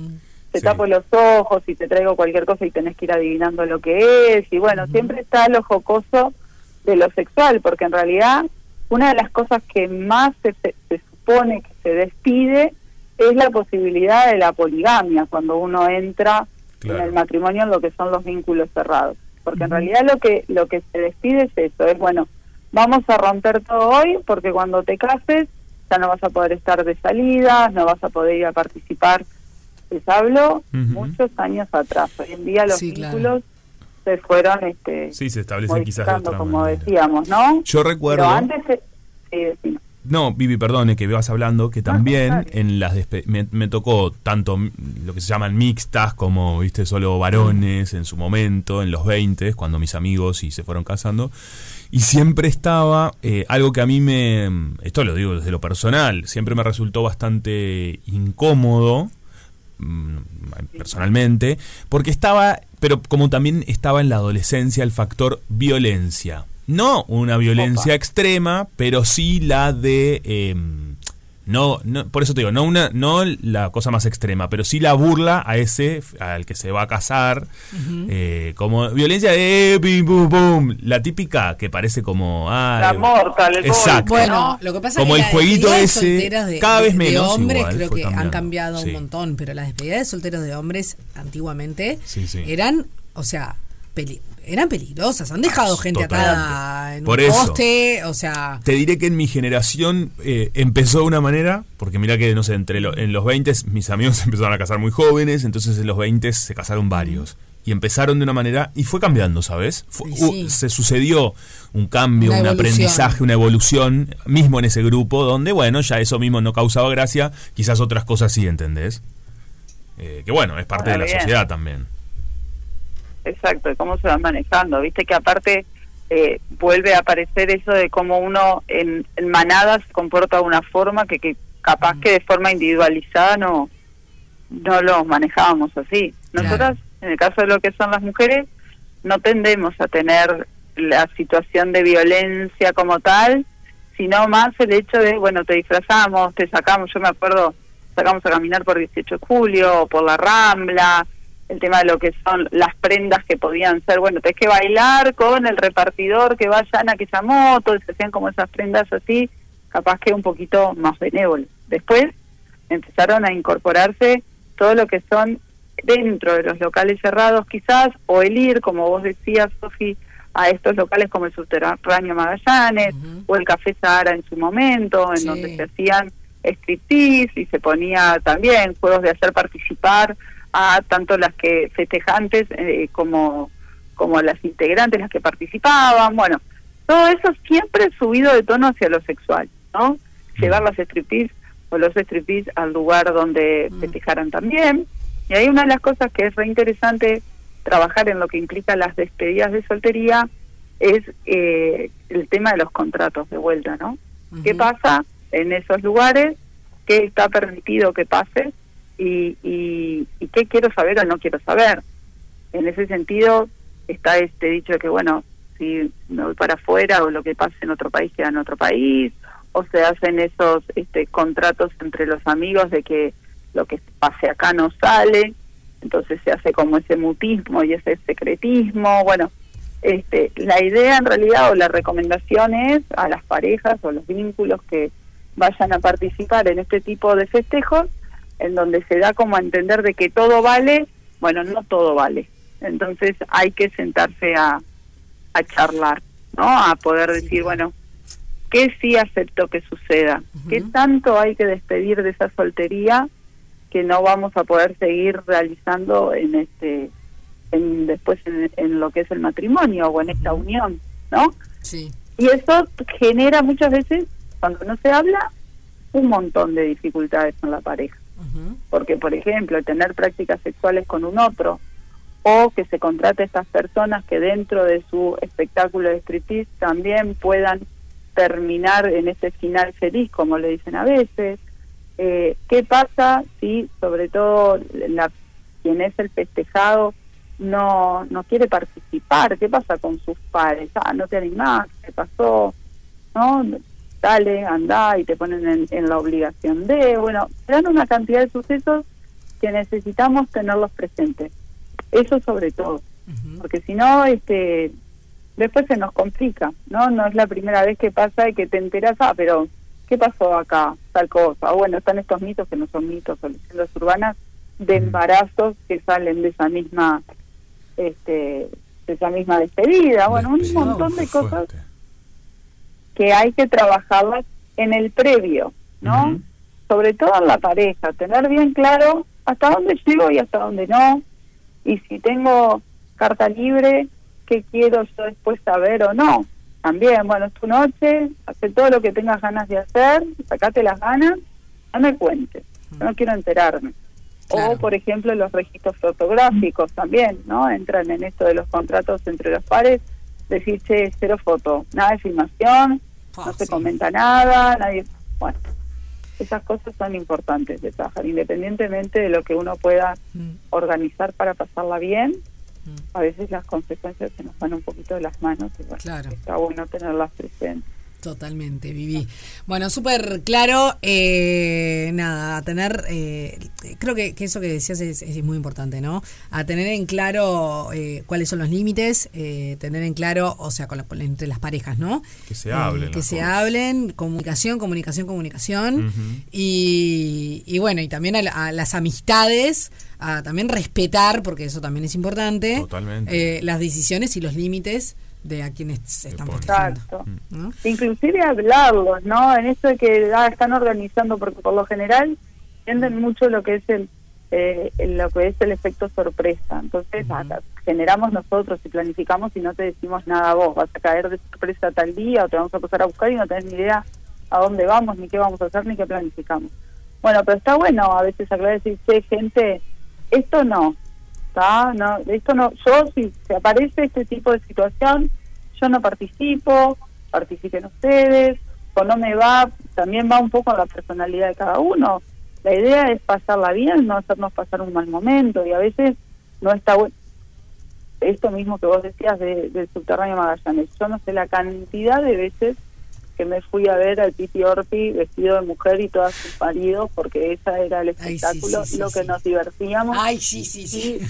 te Sí. tapo los ojos y te traigo cualquier cosa y tenés que ir adivinando lo que es, y bueno, siempre está lo jocoso de lo sexual, porque en realidad una de las cosas que más se, se- se supone que se despide es la posibilidad de la poligamia cuando uno entra Claro. en el matrimonio en lo que son los vínculos cerrados. Porque en realidad lo que lo que se despide es eso es bueno vamos a romper todo hoy porque cuando te cases ya no vas a poder estar de salidas no vas a poder ir a participar. Les hablo muchos años atrás. Hoy en día los Sí, claro. Se fueron este Sí, se establecen quizás de otra como manera. decíamos no Yo recuerdo. pero antes sí. No, Vivi, perdone que vas hablando, que también en las me, me tocó tanto lo que se llaman mixtas como, viste, solo varones en su momento, en los 20, cuando mis amigos y se fueron casando. Y siempre estaba eh, algo que a mí me, esto lo digo desde lo personal, siempre me resultó bastante incómodo personalmente, porque estaba, pero como también estaba en la adolescencia el factor violencia. No una violencia extrema, pero sí la de... em, no, no, por eso te digo, no una, no la cosa más extrema, pero sí la burla a ese al que se va a casar, eh, como violencia de pim, pum, pum, la típica que parece como ah, La mortal, el exacto, Bueno, lo que pasa Como es el que jueguito las despedidas ese, de, cada vez de- de menos hombres igual, creo que han cambiado sí. un montón, pero las despedidas de solteros de hombres antiguamente Sí, sí. eran, o sea, peli- eran peligrosas. Han dejado Ah, gente totalmente. atada en Por un eso. poste, o sea, Te diré que en mi generación eh, empezó de una manera, porque mira que, no sé, entre lo- en los 20 mis amigos [laughs] empezaron a casar muy jóvenes, entonces en los 20 se casaron varios. Y empezaron de una manera, y fue cambiando, ¿sabes? Fue- sí. se sucedió un cambio, Una un evolución. aprendizaje, una evolución, mismo en ese grupo, donde, bueno, ya eso mismo no causaba gracia, quizás otras cosas sí, ¿entendés? Eh, que bueno, es parte Ahora de la bien. sociedad también. Exacto, de cómo se van manejando. Viste que aparte eh, vuelve a aparecer eso de cómo uno en, en manadas se comporta de una forma que, que capaz que de forma individualizada no, no lo manejábamos así. Claro. Nosotras, en el caso de lo que son las mujeres, no tendemos a tener la situación de violencia como tal, sino más el hecho de, bueno, te disfrazamos, te sacamos, yo me acuerdo, sacamos a caminar por 18 de julio, o por la Rambla, el tema de lo que son las prendas que podían ser, bueno, tenés que bailar con el repartidor que vaya en aquella moto, y se hacían como esas prendas así, capaz que un poquito más benévolas. Después empezaron a incorporarse todo lo que son dentro de los locales cerrados quizás, o el ir, como vos decías, Sofi, a estos locales como el Subterráneo Magallanes, o el Café Sahara en su momento, en Sí. donde se hacían striptease y se ponía también juegos de hacer participar a tanto las que festejantes eh, como como las integrantes las que participaban. Bueno todo eso siempre subido de tono hacia lo sexual no llevar las striptease o los striptease al lugar donde festejaran también. Y ahí una de las cosas que es re interesante trabajar en lo que implica las despedidas de soltería es eh, el tema de los contratos de vuelta no qué pasa en esos lugares, qué está permitido que pase y, y, y qué quiero saber o no quiero saber. En ese sentido está este dicho de que, bueno, si me voy para afuera o lo que pase en otro país queda en otro país, o se hacen esos este, contratos entre los amigos de que lo que pase acá no sale, entonces se hace como ese mutismo y ese secretismo, bueno, este, la idea en realidad o la recomendación es a las parejas o los vínculos que vayan a participar en este tipo de festejos, en donde se da como a entender de que todo vale, bueno, no todo vale. Entonces hay que sentarse a, a charlar, ¿no? A poder decir, bueno, ¿qué sí acepto que suceda? ¿Qué tanto hay que despedir de esa soltería que no vamos a poder seguir realizando en este en, después en, en lo que es el matrimonio o en esta unión, ¿no? Sí. Y eso genera muchas veces, cuando no se habla, un montón de dificultades con la pareja. Porque, por ejemplo, tener prácticas sexuales con un otro o que se contrate a estas personas que dentro de su espectáculo de striptease también puedan terminar en ese final feliz, como le dicen a veces. Eh, ¿Qué pasa si, sobre todo, la, quien es el festejado no no quiere participar? ¿Qué pasa con sus pares? Ah, no te animás, ¿qué pasó? ¿No? Dale, anda y te ponen en, en la obligación de. Bueno, dan una cantidad de sucesos que necesitamos tenerlos presentes. Eso sobre todo. Porque si no, este después se nos complica, ¿no? No es la primera vez que pasa y que te enteras, ah, pero ¿qué pasó acá? Tal cosa. O bueno, están estos mitos que no son mitos, son leyendas urbanas de embarazos que salen de esa misma este de esa misma despedida. Bueno, un montón de cosas que hay que trabajarlas en el previo, ¿no? Sobre todo en la pareja, tener bien claro hasta dónde llego y hasta dónde no. Y si tengo carta libre, qué quiero yo después saber o no. También, bueno, es tu noche, hace todo lo que tengas ganas de hacer, sacate las ganas, no me cuentes, yo no quiero enterarme. O, por ejemplo, los registros fotográficos también, ¿no? Entran en esto de los contratos entre los pares, decir, che, cero foto, nada de filmación, no se comenta nada, nadie... Bueno, esas cosas son importantes de trabajar, independientemente de lo que uno pueda organizar para pasarla bien, a veces las consecuencias se nos van un poquito de las manos y bueno, Claro. está bueno tenerlas presentes. Totalmente, Vivi. Bueno, súper claro. eh, nada, a tener. eh, creo que, que eso que decías es, es muy importante, ¿no? A tener en claro eh, cuáles son los límites, eh, tener en claro, o sea, con la- entre las parejas, ¿no? Que se Eh, hablen. que las se cosas. hablen, comunicación, comunicación, comunicación. y, y bueno, y también a, a las amistades, a también respetar, porque eso también es importante, Totalmente. eh, las decisiones y los límites de a quienes se están festejando. Exacto. ¿no? Inclusive hablarlos, ¿no? En esto de que ah, están organizando, porque por lo general tienden mucho lo que es el eh, el- lo que es el efecto sorpresa. Entonces acá generamos nosotros y planificamos y no te decimos nada a vos. Vas a caer de sorpresa tal día o te vamos a pasar a buscar y no tenés ni idea a dónde vamos, ni qué vamos a hacer, ni qué planificamos. Bueno, pero está bueno a veces aclarar y decir, "Che, gente, esto no, ¿está? No, esto no, yo si se aparece este tipo de situación, yo no participo, participen ustedes, o no me va, también va un poco a la personalidad de cada uno. La idea es pasarla bien, no hacernos pasar un mal momento, y a veces no está bueno. Esto mismo que vos decías de- del subterráneo Magallanes, yo no sé la cantidad de veces que me fui a ver al Titi Orpi vestido de mujer y todas sus maridos, porque esa era el Ay, sí, espectáculo, sí, sí, lo que nos divertíamos. Ay, sí, sí, sí.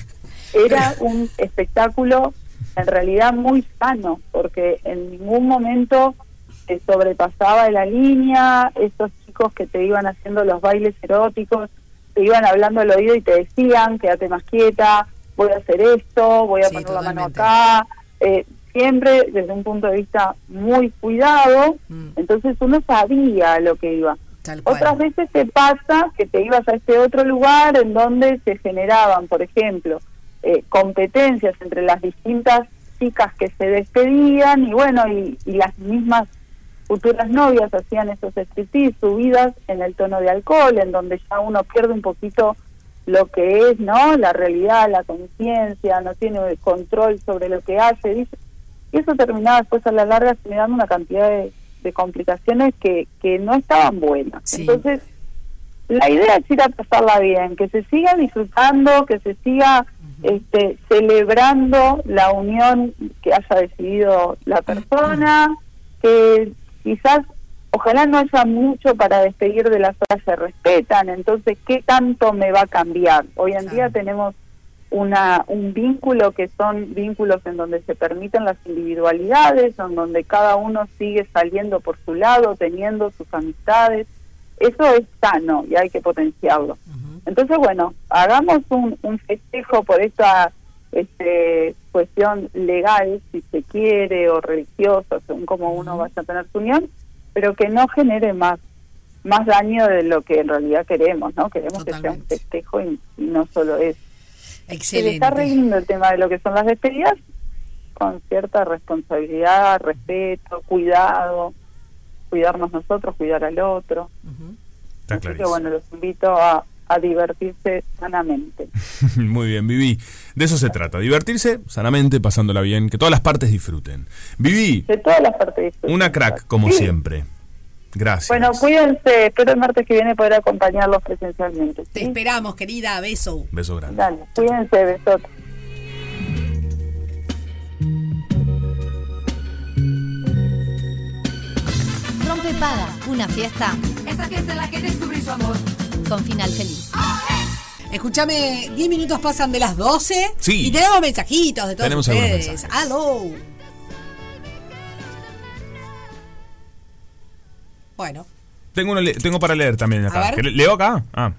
Era un espectáculo en realidad muy sano, porque en ningún momento se sobrepasaba la línea, esos chicos que te iban haciendo los bailes eróticos, te iban hablando al oído y te decían, quédate más quieta, voy a hacer esto, voy a Sí, poner la mano acá, eh, siempre desde un punto de vista muy cuidado, entonces uno sabía lo que iba. Mm. Otras veces te pasa que te ibas a este otro lugar en donde se generaban, por ejemplo, eh, competencias entre las distintas chicas que se despedían y bueno, y, y las mismas futuras novias hacían esos striptease subidas en el tono de alcohol, en donde ya uno pierde un poquito lo que es, ¿no? La realidad, la conciencia, no tiene control sobre lo que hace, dice. Y eso terminaba después a la larga generando una cantidad de, de complicaciones que, que no estaban buenas. Sí. Entonces, la idea es ir a pasarla bien, que se siga disfrutando, que se siga este, celebrando la unión que haya decidido la persona, que quizás, ojalá no haya mucho para despedir de las horas se respetan, entonces, ¿qué tanto me va a cambiar? Hoy en día tenemos una un vínculo que son vínculos en donde se permiten las individualidades, en donde cada uno sigue saliendo por su lado, teniendo sus amistades. Eso es sano y hay que potenciarlo. Entonces, bueno, hagamos un, un festejo por esta este, cuestión legal, si se quiere, o religiosa, según como uno vaya a tener su unión, pero que no genere más más daño de lo que en realidad queremos, ¿no? Queremos que sea un festejo y, y no solo eso. Excelente. está re lindo el tema de lo que son las despedidas, con cierta responsabilidad, respeto, cuidado, cuidarnos nosotros, cuidar al otro. Está Así que bueno, los invito a, a divertirse sanamente. [laughs] Muy bien, Vivi. De eso se trata. Divertirse sanamente, pasándola bien, que todas las partes disfruten. Vivi, De todas las partes. una crack, como Sí. siempre. Gracias. Bueno, cuídense, espero el martes que viene poder acompañarlos presencialmente. Te esperamos, querida. Beso. Beso grande. Dale, cuídense, besotes. Rompe Paga, una fiesta Esta fiesta en la que descubrí su amor. Con final feliz. Escúchame, 10 minutos pasan de las 12. Sí. Y tenemos mensajitos de todos Tenemos algunos ustedes. mensajes. ¡Aló! Bueno, Tengo, uno le- tengo para leer también A acá. ver. ¿Querés- ¿Leo acá? Ah.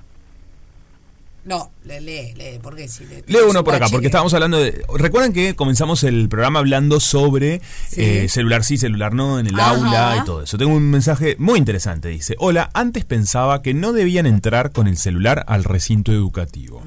No, lee, lee, lee, ¿por qué? Si le- Leo uno es por acá, porque estábamos hablando de... Recuerdan que comenzamos el programa hablando sobre Sí. eh, celular sí, celular no, en el Ajá. aula y todo eso. Tengo un mensaje muy interesante, dice, hola, antes pensaba que no debían entrar con el celular al recinto educativo.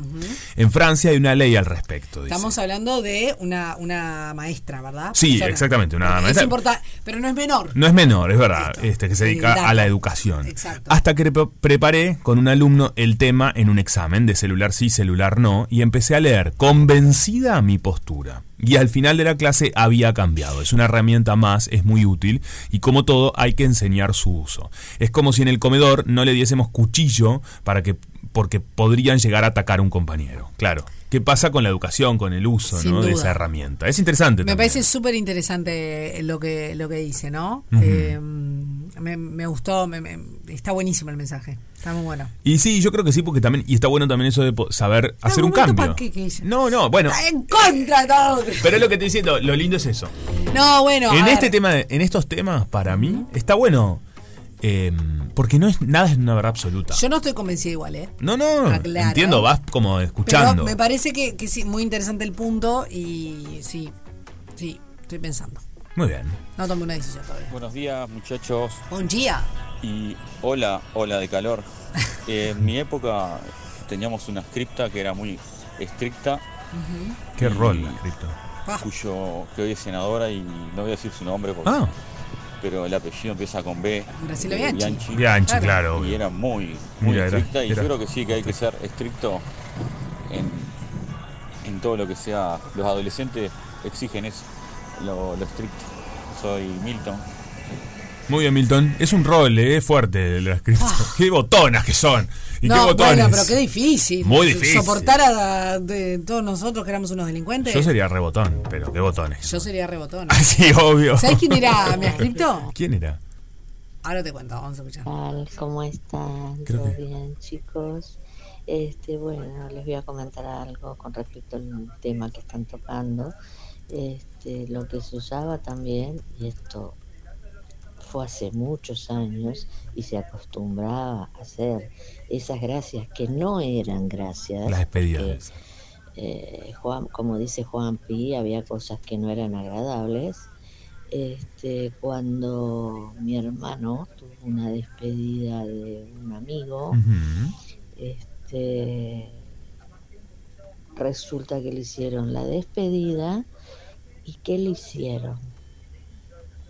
En Francia hay una ley al respecto, dice. Estamos hablando de una, una maestra, ¿verdad? Sí, exactamente, una Es maestra. importante, pero no es menor. No es menor, es verdad, este, que se dedica a la educación. Exacto. Hasta que pre- preparé con un alumno el tema en un examen de celular sí, celular no, y empecé a leer, convencida mi postura. Y al final de la clase había cambiado. Es una herramienta más, es muy útil, y como todo hay que enseñar su uso. Es como si en el comedor no le diésemos cuchillo para que, porque podrían llegar a atacar a un compañero. Claro. ¿Qué pasa con la educación, con el uso ¿no? de esa herramienta? Es interesante. Me también. parece súper interesante lo que, lo que dice, ¿no? Eh, me, me gustó, me- me- está buenísimo el mensaje. Está muy bueno. Y sí, yo creo que sí, porque también, y está bueno también eso de saber hacer un cambio. qué, No, no, bueno. Está en contra de todo. Pero es lo que te diciendo, lo lindo es eso. No, bueno. en este ver. tema, en estos temas, para mí, está bueno. Eh, porque no es nada es una verdad absoluta. Yo no estoy convencida igual, ¿eh? no, no, Aclaro. entiendo, vas como escuchando. Pero me parece que, que sí, muy interesante el punto y sí, sí, estoy pensando. Muy bien. No tomé una decisión todavía. Buenos días muchachos Buen día. y hola, hola de calor. [laughs] Eh, en mi época teníamos una cripta que era muy estricta, Qué rol la cripto. cuyo que hoy es senadora y no voy a decir su nombre porque, Ah, pero el apellido empieza con B. Graciela de Bianchi. Bianchi, claro. Y era muy, muy Mira, era- estricta y era- yo creo que sí que hay que ser estricto en, en todo lo que sea. Los adolescentes exigen eso, lo, lo estricto. Soy Milton. Muy bien, Milton. Es un rol, eh, es fuerte la cripto. Qué botonas que son. Y qué Ah. no, botones. bueno, pero qué difícil. Muy difícil. Soportar a de todos nosotros que éramos unos delincuentes. Yo sería rebotón, pero qué botones. Yo sería rebotón. [laughs] Sí, obvio. ¿Sabes quién era mi ascripto? ¿Quién era? Ahora te cuento, vamos a escuchar. ¿Cómo están? Creo ¿Todo que- bien, chicos? Este, bueno, les voy a comentar algo con respecto al tema que están tocando. Este, lo que se usaba también, y esto fue hace muchos años y se acostumbraba a hacer esas gracias que no eran gracias. Las despedidas. eh, Juan, como dice Juan Pi, había cosas que no eran agradables. Este, cuando mi hermano tuvo una despedida de un amigo, este, resulta que le hicieron la despedida y ¿qué le hicieron?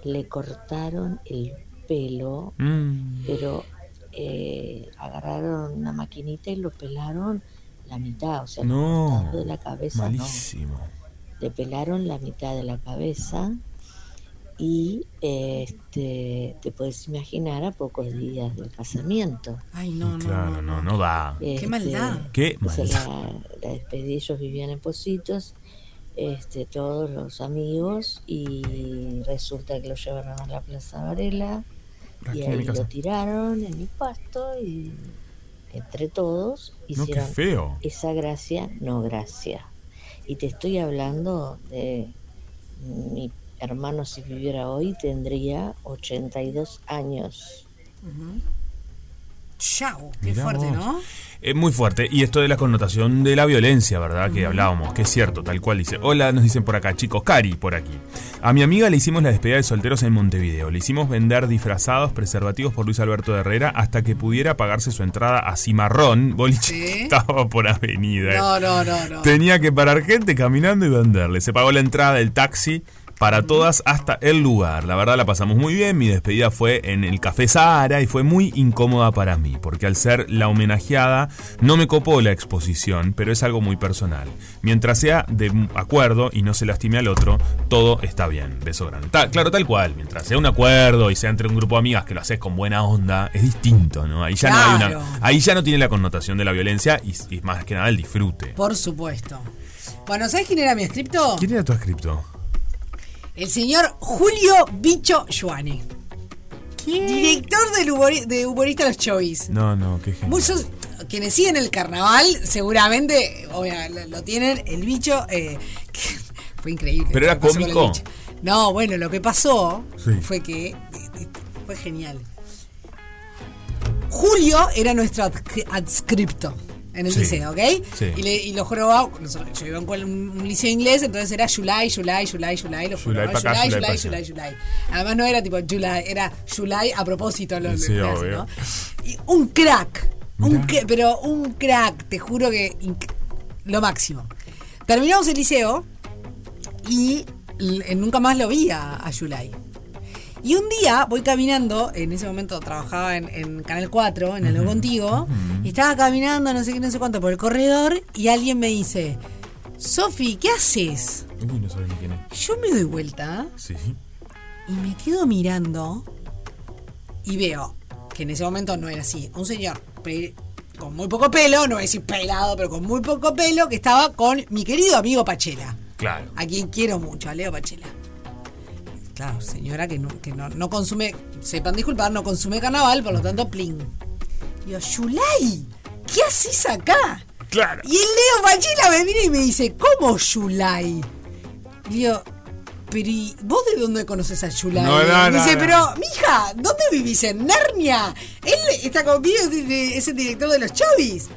Le cortaron el pelo, Mm. pero eh, agarraron una maquinita y lo pelaron la mitad, o sea, No. de la cabeza no. Malísimo. Le pelaron la mitad de la cabeza y este, te puedes imaginar a pocos días del casamiento. Ay, no, no. Claro, no, no da. Este, maldad. Qué o sea, maldad. la, la despedida, ellos vivían en Positos, este, todos los amigos, y resulta que lo llevaron a la Plaza Varela Aquí y ahí lo tiraron en mi pasto y entre todos No, hicieron feo. esa gracia, no gracia. Y te estoy hablando de mi hermano si viviera hoy tendría 82 años. Chau, qué Mirá fuerte, vos. ¿no? Es muy fuerte. Y esto de la connotación de la violencia, ¿verdad? Que hablábamos, que es cierto, tal cual dice. Hola, nos dicen por acá, chicos, Cari, por aquí. A mi amiga le hicimos la despedida de solteros en Montevideo. Le hicimos vender disfrazados preservativos por Luis Alberto Herrera hasta que pudiera pagarse su entrada a Cimarrón, boliche que [laughs] estaba por avenida. No, no, no, no. Tenía que parar gente caminando y venderle. Se pagó la entrada, el taxi para todas hasta el lugar. La verdad la pasamos muy bien. Mi despedida fue en el Café Sahara y fue muy incómoda para mí, porque al ser la homenajeada no me copó la exposición, pero es algo muy personal. Mientras sea de acuerdo y no se lastime al otro, todo está bien. Beso grande. Ta- claro, tal cual. Mientras sea un acuerdo y sea entre un grupo de amigas que lo haces con buena onda, es distinto, ¿no? Ahí ya no hay una. Ahí ya no tiene la connotación de la violencia y, y más que nada el disfrute. Por supuesto. Bueno, ¿sabes quién era mi escrito? ¿Quién era tu escrito? El señor Julio Bicho Yuane. Director del humori- de Humorista Los Chovis. No, no, qué genial. Muchos quienes siguen el carnaval seguramente obvia, lo, lo tienen. El bicho eh, [laughs] que fue increíble. ¿Pero era cómico? bicho. No, bueno, lo que pasó Sí. fue que eh, eh, fue genial. Julio era nuestro adscri- adscripto en el Sí. liceo, ¿ok? Sí. Y, le, y lo jorobaba, yo iba cual- un, un liceo inglés, entonces era July, July, July, July, lo July jorobaba, pa' acá, July, July July. July, July. Además no era tipo July, era July a propósito. Lo, Sí, lo obvio. ¿no? Y un crack, un pero un crack, te juro que lo máximo. Terminamos el liceo y nunca más lo vi a, a July. Y un día voy caminando, en ese momento trabajaba en, en Canal 4, en el Contigo, y estaba caminando no sé qué, no sé cuánto por el corredor y alguien me dice, Sofi, ¿qué haces? Uy, no sabes ni quién es. Yo me doy vuelta Sí. y me quedo mirando y veo que en ese momento no era así. Un señor con muy poco pelo, no voy a decir pelado, pero con muy poco pelo, que estaba con mi querido amigo Pachela, Claro. a quien quiero mucho, a Leo Pachela. Claro, señora que no, que no, no consume, sepan disculpar, no consume carnaval, por lo tanto, plin. Y yo, Yulai, ¿qué haces acá? Claro. Y el Leo Pachela me mira y me dice, ¿cómo Yulai? Y digo, pero ¿y vos de dónde conoces a Yulai? No, no, dice, pero, mija, ¿dónde vivís? ¿En Narnia? Él está conmigo, es el director de los Chovis.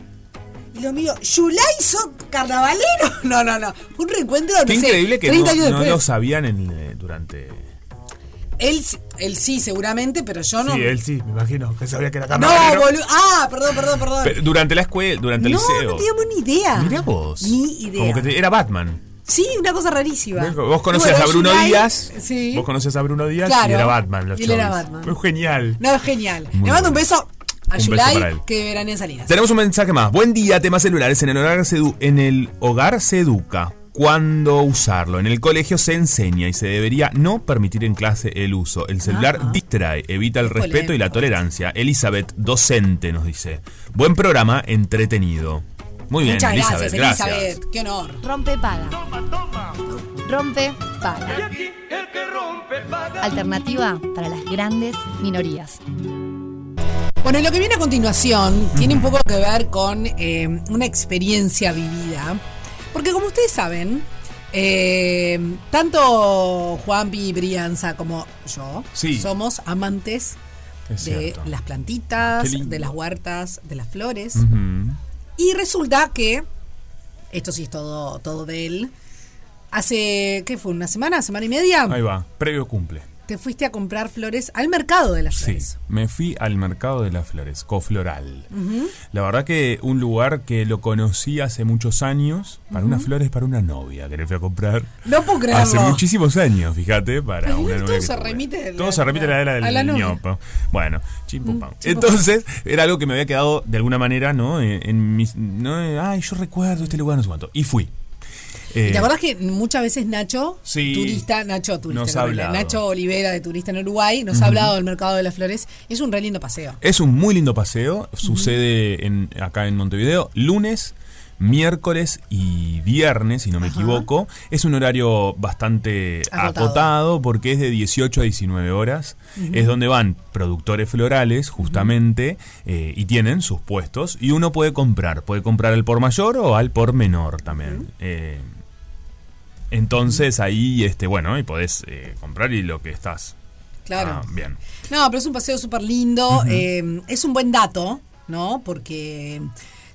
Y lo mío, ¿Yulai son carnavalero? [laughs] No, no, no. Un reencuentro, no Qué sé, increíble que 30 no, años no después. lo sabían en, eh, durante. Él, sí- él sí, seguramente, pero yo no. Sí, él sí, me imagino que sabía que era No, carnavalero. boludo. Ah, perdón, perdón, perdón. Pero durante la escuela, durante el no, liceo. no teníamos ni idea. Mirá vos. Ni idea. Como que te- era Batman. Sí, una cosa rarísima. Vos conocías Bueno, a Bruno Díaz. Sí. Vos conocías a Bruno Díaz Claro. y era Batman. Los Y él era. Batman. Muy genial. No, es genial. Muy Le mando un beso a Yulai que veranea en Salinas. Tenemos un mensaje más. Buen día, temas celulares. En el hogar se, en el hogar se educa. Cuándo usarlo. En el colegio se enseña y se debería no permitir en clase el uso. El celular distrae, evita el respeto y la tolerancia. Elizabeth, docente, nos dice. Buen programa, entretenido. Muy bien, Muchas Elizabeth. gracias, Gracias. Elizabeth. Qué honor. Rompe paga. Rompe paga. Alternativa para las grandes minorías. Bueno, y lo que viene a continuación tiene un poco que ver con eh, una experiencia vivida. Porque como ustedes saben, eh, tanto Juanpi, Brianza como yo Sí. somos amantes Es de cierto. las plantitas, lindo. de las huertas, de las flores. Y resulta que, esto sí es todo, todo de él, hace, ¿qué fue? ¿Una semana? ¿Semana y media? Ahí va, previo cumple. Te fuiste a comprar flores al mercado de las Sí, flores. me fui al mercado de las flores, Cofloral. Ujú. La verdad que un lugar que lo conocí hace muchos años, para unas Ujú. flores para una novia que le fui a comprar. No puedo creerlo. Hace muchísimos años, fíjate, para una novia. todo se remite a Todo la- se repite a la era a la ñopo. Bueno, chim pum, pam. chim, pum, pam. Entonces, era algo que me había quedado de alguna manera, ¿no? En, en mis. No, ay, yo recuerdo este lugar, no sé cuánto. Y fui. Eh, ¿Y te acordás que muchas veces Nacho, Sí. turista, Nacho turista, no. Nacho Olivera de Turista en Uruguay, nos ha hablado del mercado de las flores. Es un re lindo paseo. Es un muy lindo paseo. Sucede en, acá en Montevideo lunes, miércoles y viernes, si no me equivoco. Es un horario bastante Acotado. acotado, porque es de 18 a 19 horas. Es donde van productores florales, justamente, eh, y tienen sus puestos. Y uno puede comprar. Puede comprar al por mayor o al por menor también. Eh, entonces ahí, este, bueno, y podés eh, comprar y lo que estás. Claro. Ah, bien. No, pero es un paseo súper lindo. Eh, es un buen dato ¿no? Porque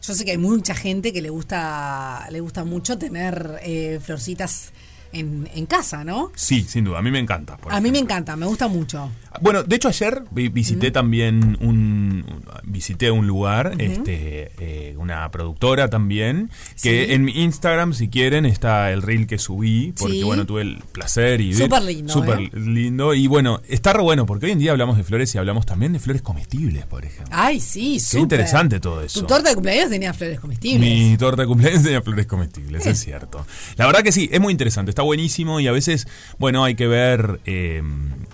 yo sé que hay mucha gente que le gusta, le gusta mucho tener eh, florcitas en, en casa, ¿no? Sí, sin duda, a mí me encanta. por A mí me encanta, me gusta mucho. Bueno, de hecho ayer vi- visité también un, un- visité un lugar, este, eh, una productora también, que Sí. en mi Instagram, si quieren, está el reel que subí, porque Sí. bueno, tuve el placer y Súper lindo, súper ¿eh? lindo y bueno, está re bueno porque hoy en día hablamos de flores y hablamos también de flores comestibles, por ejemplo. Ay, sí, Qué súper. interesante todo eso. Tu torta de cumpleaños tenía flores comestibles. Mi torta de cumpleaños tenía flores comestibles, es cierto. La verdad que sí, es muy interesante, está buenísimo y a veces, bueno, hay que ver eh,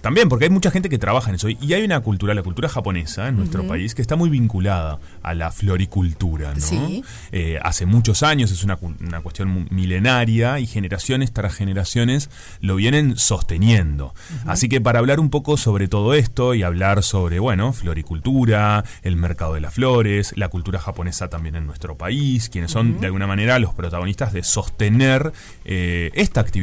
también, porque hay mucha gente que trabaja en eso. Y hay una cultura, la cultura japonesa en nuestro país, que está muy vinculada a la floricultura, ¿no? Sí. Eh, hace muchos años, es una, una cuestión milenaria y generaciones tras generaciones lo vienen sosteniendo. Así que para hablar un poco sobre todo esto y hablar sobre, bueno, floricultura, el mercado de las flores, la cultura japonesa también en nuestro país, quienes son de alguna manera los protagonistas de sostener eh, esta actividad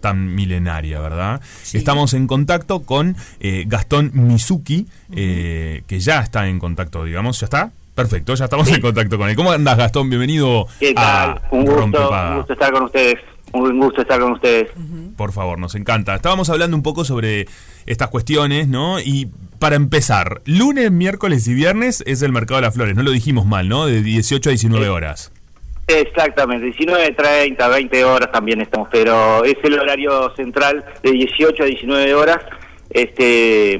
tan milenaria, ¿verdad? Estamos en contacto con eh, Gastón Mizuki, eh, que ya está en contacto, digamos, ¿ya está? Perfecto, ya estamos en contacto con él. ¿Cómo andas, Gastón? Bienvenido ¿Qué a tal? Un gusto, un gusto estar con ustedes. Un gusto estar con ustedes. Por favor, nos encanta. Estábamos hablando un poco sobre estas cuestiones, ¿no? Y para empezar, lunes, miércoles y viernes es el mercado de las flores. No lo dijimos mal, ¿no? De 18 a 19 horas. Exactamente, 19, 30, 20 horas también estamos, pero es el horario central de 18 a 19 horas, este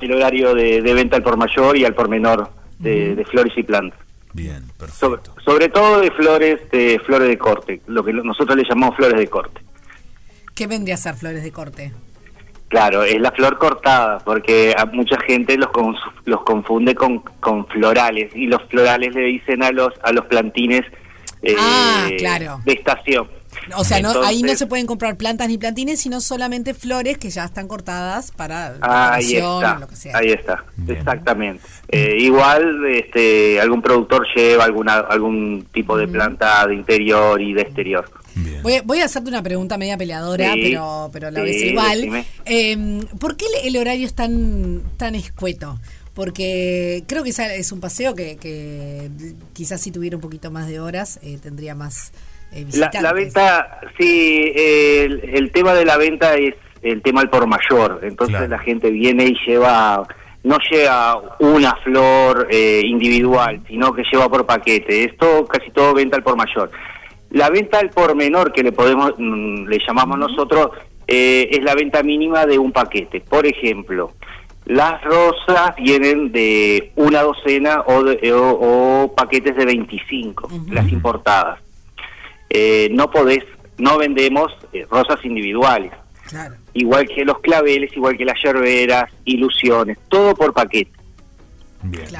el horario de, de venta al por mayor y al por menor de, de flores y plantas. Bien, Sobre, sobre todo de flores, de flores de corte, lo que nosotros le llamamos flores de corte. ¿Qué vendría a ser flores de corte? Claro, es la flor cortada, porque a mucha gente los los confunde con, con florales y los florales le dicen a los a los plantines eh, Ah, claro. de estación. O sea, no, ahí no se pueden comprar plantas ni plantines, sino solamente flores que ya están cortadas para Ahí está, o lo que sea. ahí está, exactamente. Eh, igual, este, algún productor lleva alguna algún tipo de planta de interior y de exterior. Voy, voy a hacerte una pregunta media peleadora, Sí, pero, pero la vez sí, igual. decime. Eh, ¿Por qué el el horario es tan, tan escueto? Porque creo que esa es un paseo que, que quizás si tuviera un poquito más de horas eh, tendría más eh, La, visitantes. la venta, sí, el, el tema de la venta es el tema al por mayor. Entonces la gente viene y lleva, no lleva una flor eh, individual, sino que lleva por paquete. Esto casi todo venta al por mayor. La venta al por menor, que le podemos, mm, le llamamos nosotros, eh, es la venta mínima de un paquete. Por ejemplo, las rosas vienen de una docena o, de- o- o paquetes de 25, las importadas. Eh, no podés, no vendemos eh, rosas individuales. Igual que los claveles, igual que las yerberas, ilusiones, todo por paquete.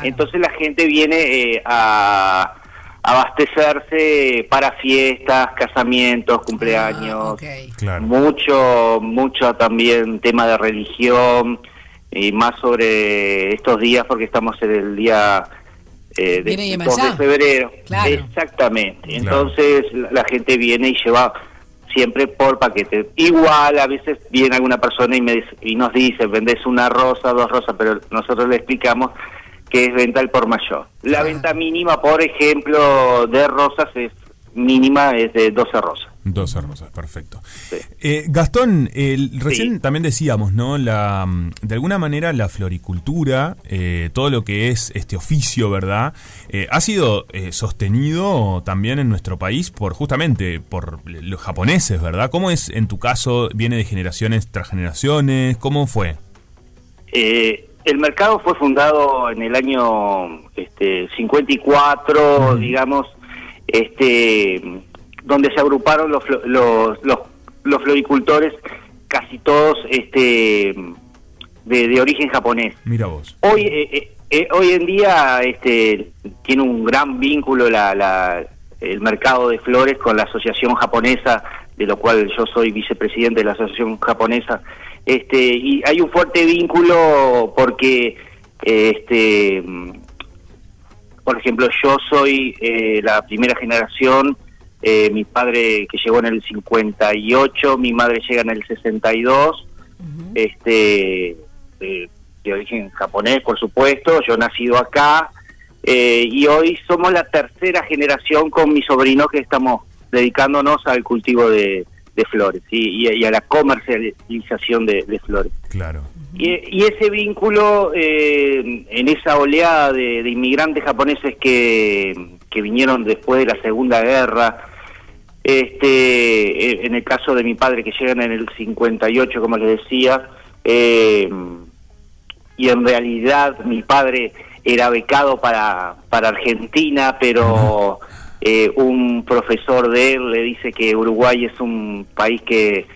Entonces la gente viene eh, a abastecerse para fiestas, casamientos, cumpleaños, mucho, mucho también tema de religión y más sobre estos días porque estamos en el día eh, de, Yemayá. 2 de febrero. Claro. Exactamente. Entonces la, la gente viene y lleva siempre por paquete. Igual a veces viene alguna persona y, me dice- y nos dice, vendés una rosa, dos rosas, pero nosotros le explicamos que es venta al por mayor. La venta mínima, por ejemplo, de rosas es mínima, es de 12 rosas. 12 rosas, perfecto. Eh, Gastón, el- recién también decíamos, ¿no? La, mm, de alguna manera la floricultura, eh, todo lo que es este oficio, ¿verdad? Eh, ha sido eh, sostenido también en nuestro país por justamente por los japoneses, ¿verdad? ¿Cómo es en tu caso? ¿Viene de generaciones tras generaciones? ¿Cómo fue? Eh, el mercado fue fundado en el año este, 54, digamos, este, donde se agruparon los, los, los, los floricultores, casi todos este, de, de origen japonés. Mira vos. Hoy, eh, eh, eh, hoy en día este, tiene un gran vínculo la, la- el mercado de flores con la asociación japonesa, de lo cual yo soy vicepresidente de la asociación japonesa. Este, y hay un fuerte vínculo porque, este, por ejemplo, yo soy eh, la primera generación, eh, mi padre que llegó en el 58, mi madre llega en el 62, este, de, de origen japonés, por supuesto, yo nacido acá, Eh, y hoy somos la tercera generación con mi sobrino que estamos dedicándonos al cultivo de, de flores y a la comercialización de, de flores. Claro. Y, y ese vínculo eh, en esa oleada de, inmigrantes japoneses que, que vinieron después de la Segunda Guerra, este, eh, en el caso de mi padre que llegan en el 58, como les decía, eh, y en realidad mi padre era becado para, para Argentina, pero eh, un profesor de él le dice que Uruguay es un país que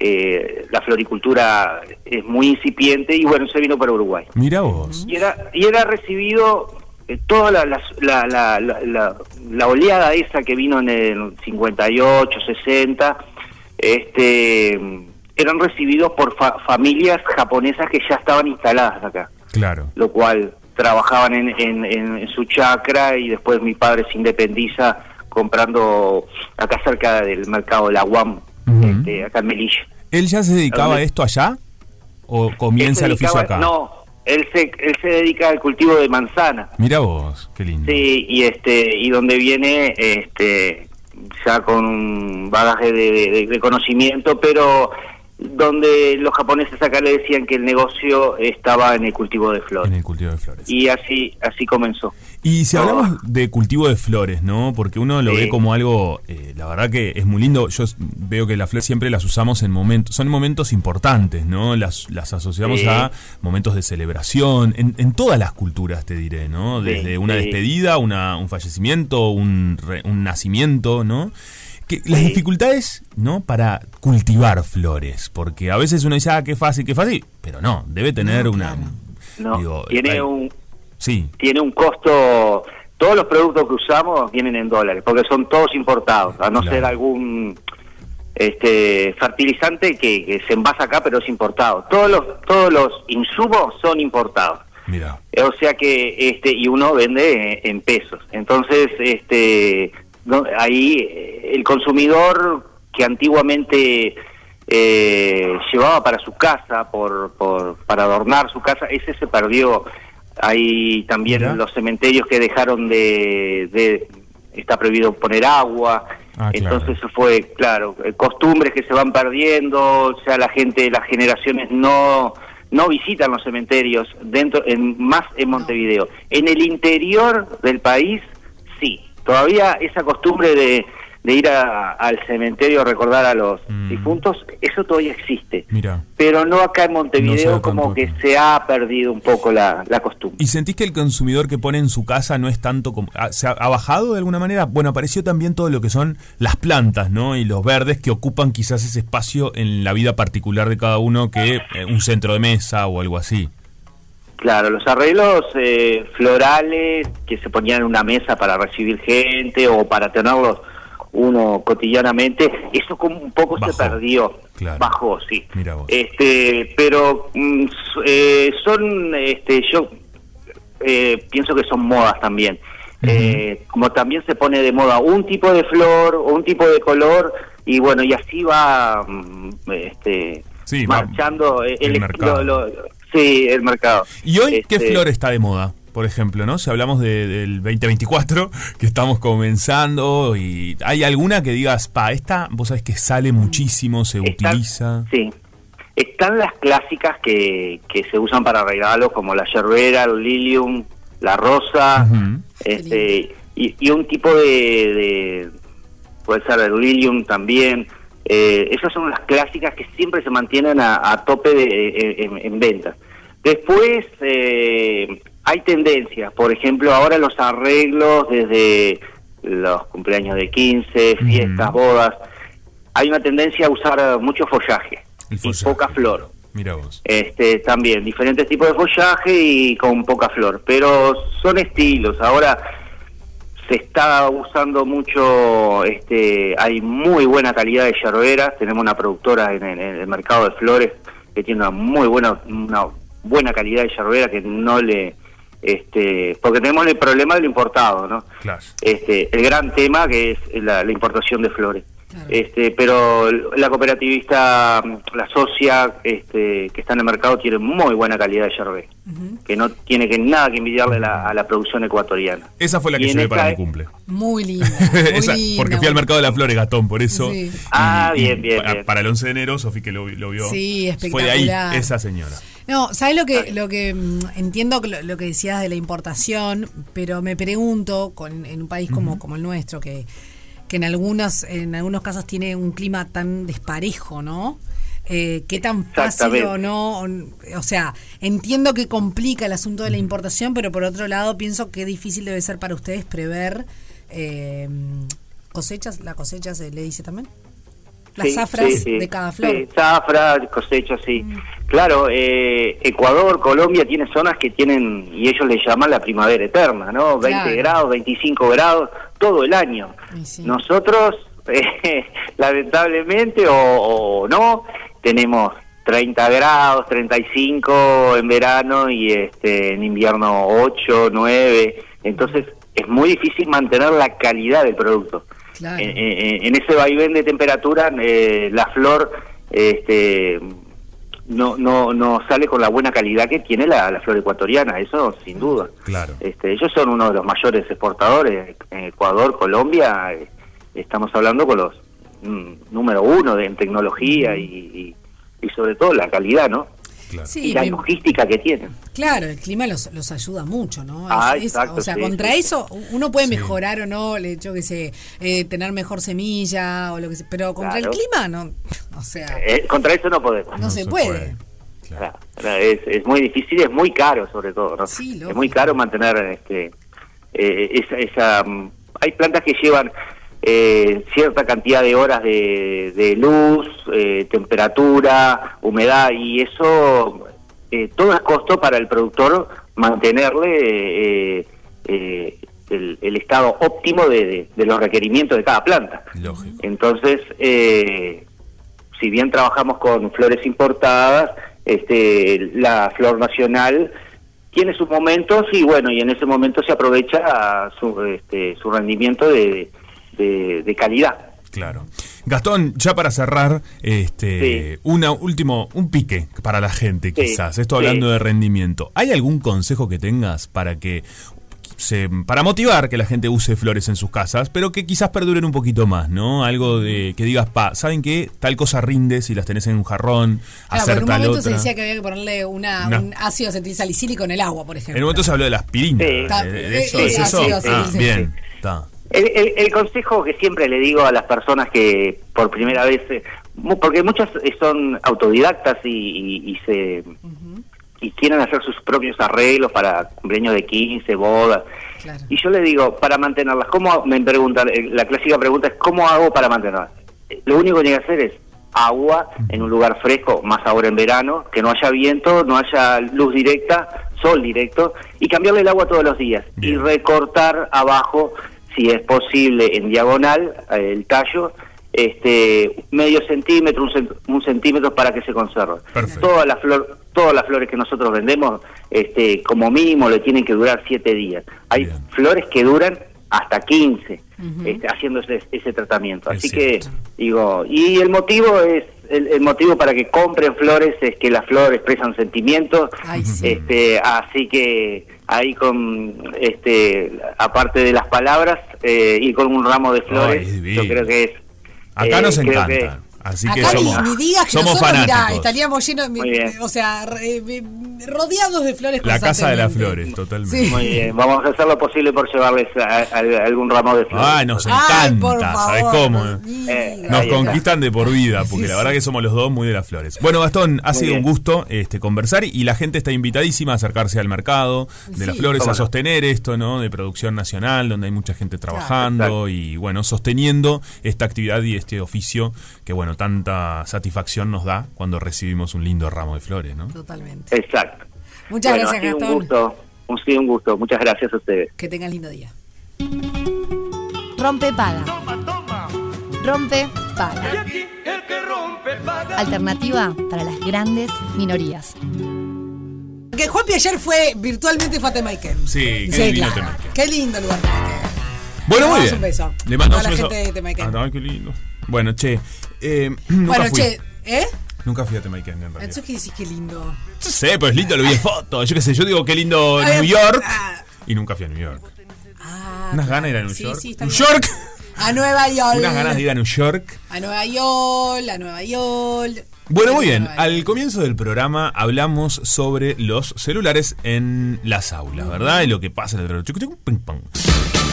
eh, la floricultura es muy incipiente y bueno, se vino para Uruguay. Mira vos. Y era, y era recibido eh, toda la, la, la, la, la- oleada esa que vino en el 58, 60, este, eran recibidos por fa- familias japonesas que ya estaban instaladas acá Claro. lo cual trabajaban en, en, en- en su chacra y después mi padre se independiza comprando acá cerca del mercado de la UAM, este, acá en Melilla. ¿Él ya se dedicaba a esto allá? ¿O comienza el oficio acá? No, él se, él se dedica al cultivo de manzana. Mira vos, qué lindo. Sí, y este y donde viene este ya con un bagaje de, de- de conocimiento, pero donde los japoneses acá le decían que el negocio estaba en el cultivo de flores. En el cultivo de flores. Y así así comenzó. Y si hablamos de cultivo de flores, ¿no? Porque uno lo Sí. ve como algo, eh, la verdad que es muy lindo. Yo veo que las flores siempre las usamos en momentos, son momentos importantes, ¿no? Las, las asociamos Sí. a momentos de celebración, en, en todas las culturas, te diré, ¿no? Sí, Desde una despedida, una, un fallecimiento, un, re- un nacimiento, ¿no? Que, las dificultades, ¿no? Para cultivar flores, porque a veces uno dice, ah, qué fácil, qué fácil, pero no, debe tener una... No, digo, tiene hay- un Sí, tiene un costo todos los productos que usamos vienen en dólares porque son todos importados a no Claro. ser algún este fertilizante que, que se envasa acá pero es importado. Todos los todos los insumos son importados. Mira. O sea que este y uno vende en pesos. Entonces este no- ahí eh, el consumidor que antiguamente eh, llevaba para su casa por, por para adornar su casa ese se perdió hay también Mira. los cementerios que dejaron de, de está prohibido poner agua Ah, claro. entonces eso fue claro eh, costumbres que se van perdiendo o sea la gente las generaciones no no visitan los cementerios dentro en más en Montevideo en el interior del país sí todavía esa costumbre de, de ir a- al cementerio a recordar a los difuntos eso todavía existe Mira. pero no acá en Montevideo como que se ha perdido un poco la, la costumbre ¿Y sentís que el consumidor que pone en su casa no es tanto como... ah, ¿Se ha, ha bajado de alguna manera? Bueno, apareció también todo lo que son las plantas, ¿no? Y los verdes que ocupan quizás ese espacio en la vida particular de cada uno que eh, un centro de mesa o algo así. Claro, los arreglos eh, florales que se ponían en una mesa para recibir gente o para tenerlos uno cotidianamente, eso como un poco se perdió, bajó, sí. Mira vos. Este, pero mm, eh, son, este, yo eh, pienso que son modas también. Eh, como también se pone de moda un tipo de flor o un tipo de color y bueno y así va mm, este Sí, marchando el el, mercado. lo- lo- sí el mercado ¿Y hoy qué Este, flor está de moda? Por ejemplo, ¿no? Si hablamos de- del 2024, que estamos comenzando, y hay alguna que digas, pa, esta, vos sabés que sale muchísimo, se utiliza. Sí. Están las clásicas que, que se usan para regalos, como la yerbera, el lilium, la rosa, este y, y un tipo de, de- puede ser el lilium también. Eh, esas son las clásicas que siempre se mantienen a, a tope de, en, en ventas. Después eh, hay tendencias, por ejemplo, ahora los arreglos desde los cumpleaños de 15, fiestas, bodas, hay una tendencia a usar mucho follaje y poca flor. Mira vos. Este, también diferentes tipos de follaje y con poca flor, pero son estilos. Ahora se está usando mucho, este, hay muy buena calidad de yerberas. Tenemos una productora en, el- en el mercado de flores que tiene una muy buena, una buena calidad de yerbera que no le, este, porque tenemos el problema de lo importado, ¿no? Claro. Este, el gran tema que es la, la importación de flores. Este, pero la cooperativista, la socia este, que está en el mercado tiene muy buena calidad de yerbe, que no tiene que nada que envidiarle a la, a la producción ecuatoriana. Esa fue la Y que llevé para mi cumple. Muy lindo. [laughs] Esa, porque fui al mercado de las flores, Gastón, por eso. Sí. Ah, Y- bien, bien, pa- bien. Para el 11 de enero, Sofi que lo, lo vio. Sí, Fue de ahí, esa señora. No, ¿sabes lo que, lo que mm, entiendo lo, lo que decías de la importación? Pero me pregunto, con, en un país como, como el nuestro, que, que en algunos, en algunos casos tiene un clima tan desparejo, ¿no? Eh, ¿Qué tan fácil o no? O, o sea, entiendo que complica el asunto de la importación, pero por otro lado pienso que difícil debe ser para ustedes prever eh, cosechas. ¿La cosecha se le dice también? Las Sí, zafras sí, sí. de cada flor. Sí, zafra, cosecha, sí. Claro, eh, Ecuador, Colombia tiene zonas que tienen, y ellos le llaman la primavera eterna, ¿no? 20 Claro. grados, 25 grados, todo el año. Nosotros, [laughs] eh, lamentablemente, o, o no, tenemos 30 grados, 35 en verano y este en invierno 8, 9. Entonces, es muy difícil mantener la calidad del producto. Claro. En, en- en ese vaivén de temperatura, eh, la flor este, no, no, no sale con la buena calidad que tiene la, la flor ecuatoriana, eso sin duda. Claro. Este, ellos son uno de los mayores exportadores, en Ecuador, Colombia, eh, estamos hablando con los mm, número uno de, en tecnología y, y, y sobre todo la calidad, ¿no? Sí, y la logística que tienen. Claro, el clima los, los ayuda mucho, ¿no? Es- Ah, es- exacto, o sea, sí, contra sí. eso uno puede Sí. mejorar o no, el hecho que se eh, tener mejor semilla o lo que sea, pero contra Claro. el clima no, o sea, Eh, contra eso no podemos. no, se, puede. Claro, Es, es muy difícil, es muy caro sobre todo, ¿no? es muy caro mantener este eh, esa, esa hay plantas que llevan eh, cierta cantidad de horas de, de luz, eh, temperatura, humedad y eso eh, todo es costo para el productor mantenerle eh, eh, el, el estado óptimo de, de- de los requerimientos de cada planta. Entonces, eh, si bien trabajamos con flores importadas, este, la flor nacional tiene sus momentos y bueno, y en ese momento se aprovecha su, este, su rendimiento de, de- de calidad. Claro. Gastón, ya para cerrar, este, una último, un pique para la gente, Sí, quizás. Esto sí. hablando de rendimiento. ¿Hay algún consejo que tengas para que se, para motivar que la gente use flores en sus casas, pero que quizás perduren un poquito más, ¿no? Algo de que digas, pa, ¿saben qué? Tal cosa rinde si las tenés en un jarrón, Claro, hacer por un momento se decía que había que ponerle una, Una- un ácido acetilsalicílico en el agua, por En ejemplo. un momento se habló de la aspirina. Está- ¿De, de eso, eh, ¿Es eh, eso? ácido Ah, bien. Está. El, el- el consejo que siempre le digo a las personas que por primera vez, eh, mu- porque muchas eh, son autodidactas y, y- y se y quieren hacer sus propios arreglos para cumpleaños de 15, bodas. Y yo le digo, para mantenerlas, ¿cómo me preguntan? eh, La clásica pregunta es, ¿cómo hago para mantenerlas? Lo único que tiene que hacer es agua en un lugar fresco, más ahora en verano, que no haya viento, no haya luz directa, sol directo, y cambiarle el agua todos los días. Y recortar abajo, si es posible, en diagonal, eh, el tallo, este medio centímetro, un, cent- un centímetro para que se conserve. Todas las flor, todas las flores que nosotros vendemos, este, como mínimo le tienen que durar siete días. Hay flores que duran hasta 15 este, haciendo ese, ese tratamiento. Así que digo, y el motivo es el, el motivo para que compren flores es que las flores expresan sentimientos. Este, así que ahí con este aparte de las palabras eh, y con un ramo de flores, Ay, yo creo que es Acá eh, nos encanta. Así que Acá ni- somos, ni, digas que somos nosotros, mirá, fanáticos. estaríamos llenos, o sea, re- eh, rodeados de flores La casa de las flores, totalmente. Sí. Muy bien, vamos a hacer lo posible por llevarles a- a- algún ramo de flores. Ay, nos encanta, ¿sabes cómo? Eh, Nos ahí está. conquistan de por vida, porque la verdad que somos los dos muy de las flores. Bueno, Gastón, ha Muy sido un gusto este, conversar y la gente está invitadísima a acercarse al mercado de las flores, a sostener esto, ¿no? De producción nacional, donde hay mucha gente trabajando y, bueno, sosteniendo esta actividad y este oficio que, bueno, tanta satisfacción nos da cuando recibimos un lindo ramo de flores, ¿no? Totalmente. Exacto. Muchas Bueno, gracias, ha sido Gastón. Un gusto, un, sí, un gusto. Muchas gracias a ustedes. Que tengas lindo día. Rompe paga. Rompe paga. Alternativa para las grandes minorías. Que Juanpi ayer fue virtualmente fue a Temaiken. Sí, qué Sí, lindo claro. Temaiken. Qué lindo lugar. Bueno, Le muy bien. un beso. Le mandamos a la un beso. gente de Temaiken. Ah, qué lindo. Bueno, che. eh, [clears throat] nunca Bueno, fui. che, ¿eh? Nunca fui a Jamaica en realidad. Eso que decís que lindo. No sé, pero es lindo, lo vi en foto. Yo qué sé, yo digo qué lindo Ay, New York. ah. Y nunca fui a New York. Ah, Unas ganas de ir a New sí, York. sí, está New bien. York. A Nueva York. Unas ganas de ir a New York. A Nueva York, a Nueva York. Bueno, muy bien. York. Al comienzo del programa hablamos sobre los celulares en las aulas, ¿verdad? Y lo que pasa en el.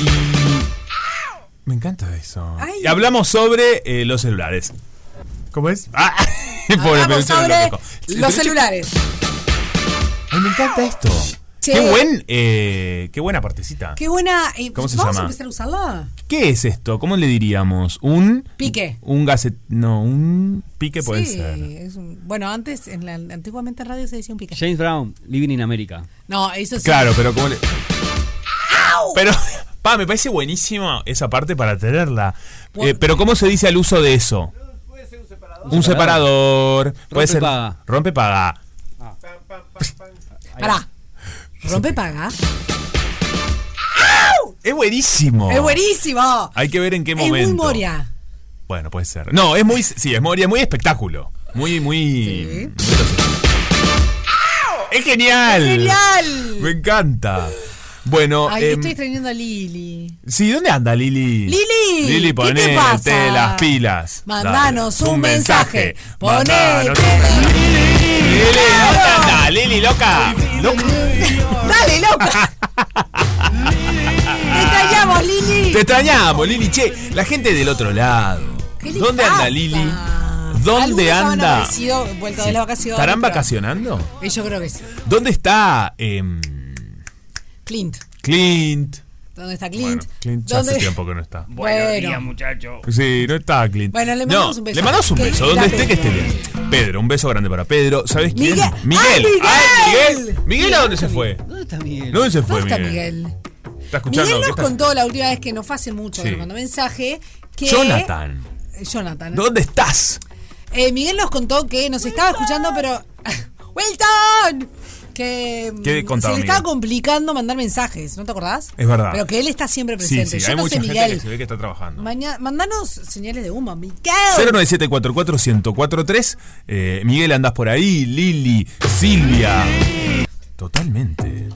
Y. Me encanta eso. Ay. Y hablamos sobre eh, los celulares. ¿Cómo es? Ah, [laughs] pobre Hablamos sobre. El los celulares. Ay, me encanta esto. Che. Qué buen, eh, qué buena partecita. Qué buena. eh, ¿Cómo se ¿Vamos llama? a empezar a usarla? ¿Qué es esto? ¿Cómo le diríamos? Un Pique. un gaset, no, un pique puede sí, ser. es un- bueno, antes, en la, antiguamente en radio se decía un pique. James Brown, Living in America. No, eso sí. Claro, pero como le... Pero, pa, me parece buenísimo esa parte para tenerla. Eh, pero ¿cómo se dice al uso de eso? Un separador. Puede Rompe, ser. paga. Rompe paga. Pará. Rompe paga. Es buenísimo. Es buenísimo. Hay que ver en qué Es momento. muy Moria. Bueno, puede ser. No, es muy. Sí, es Moria, muy espectáculo. Muy, muy. muy gracioso. ¡Es genial! ¡Es genial! Me encanta. Bueno, Ay, em, estoy extrañando a Lili. sí, ¿dónde anda Lili? Lili, Lili, ¿qué te ponete las pilas. Mandanos Dale, un mensaje. Mandanos Ponete. un- Lili, ¿dónde anda? Lili, loca. Loca. Dale, loca. Te extrañamos, Lili. Te extrañamos, Lili. Che, la gente del otro lado. ¿Qué le ¿Dónde pasa? anda Lili? ¿Dónde anda? aparecido, vuelto de las vacaciones. ¿Estarán pero- vacacionando? Eh, Yo creo que sí. ¿Dónde está em, Clint. Clint? ¿Dónde está Clint? Bueno, Clint ya hace ¿Dónde- tiempo que no está. Bueno. muchacho. Sí, no está Clint. Bueno, le No, mandamos un beso. Le mandamos un beso, donde esté que esté bien. Pedro, un beso grande para Pedro. ¿Sabes quién? Miguel. Miguel. ¡Ay, Miguel! ¡Ay, Miguel! ¿Miguel a dónde se fue? ¿Dónde está Miguel? ¿Dónde se fue ¿Dónde está Miguel? Miguel? ¿Está escuchando? Miguel ¿Qué nos contó la última vez que no fue hace mucho, Sí. que nos mandó mensaje que... Jonathan. Eh, Jonathan. ¿Dónde estás? Eh, Miguel nos contó que nos estaba escuchando, pero... [laughs] ¡Wilton! Que mm, ¿Qué contaba se le estaba complicando mandar mensajes, ¿no te acordás? Es verdad. Pero que él está siempre Sí, presente. sí, Yo hay no mucha sé, gente Miguel. que se ve que está trabajando. Mañana, mandanos señales de humo, Miguel. 097441043. Eh, Miguel, andás por ahí. Lili, Silvia. Totalmente.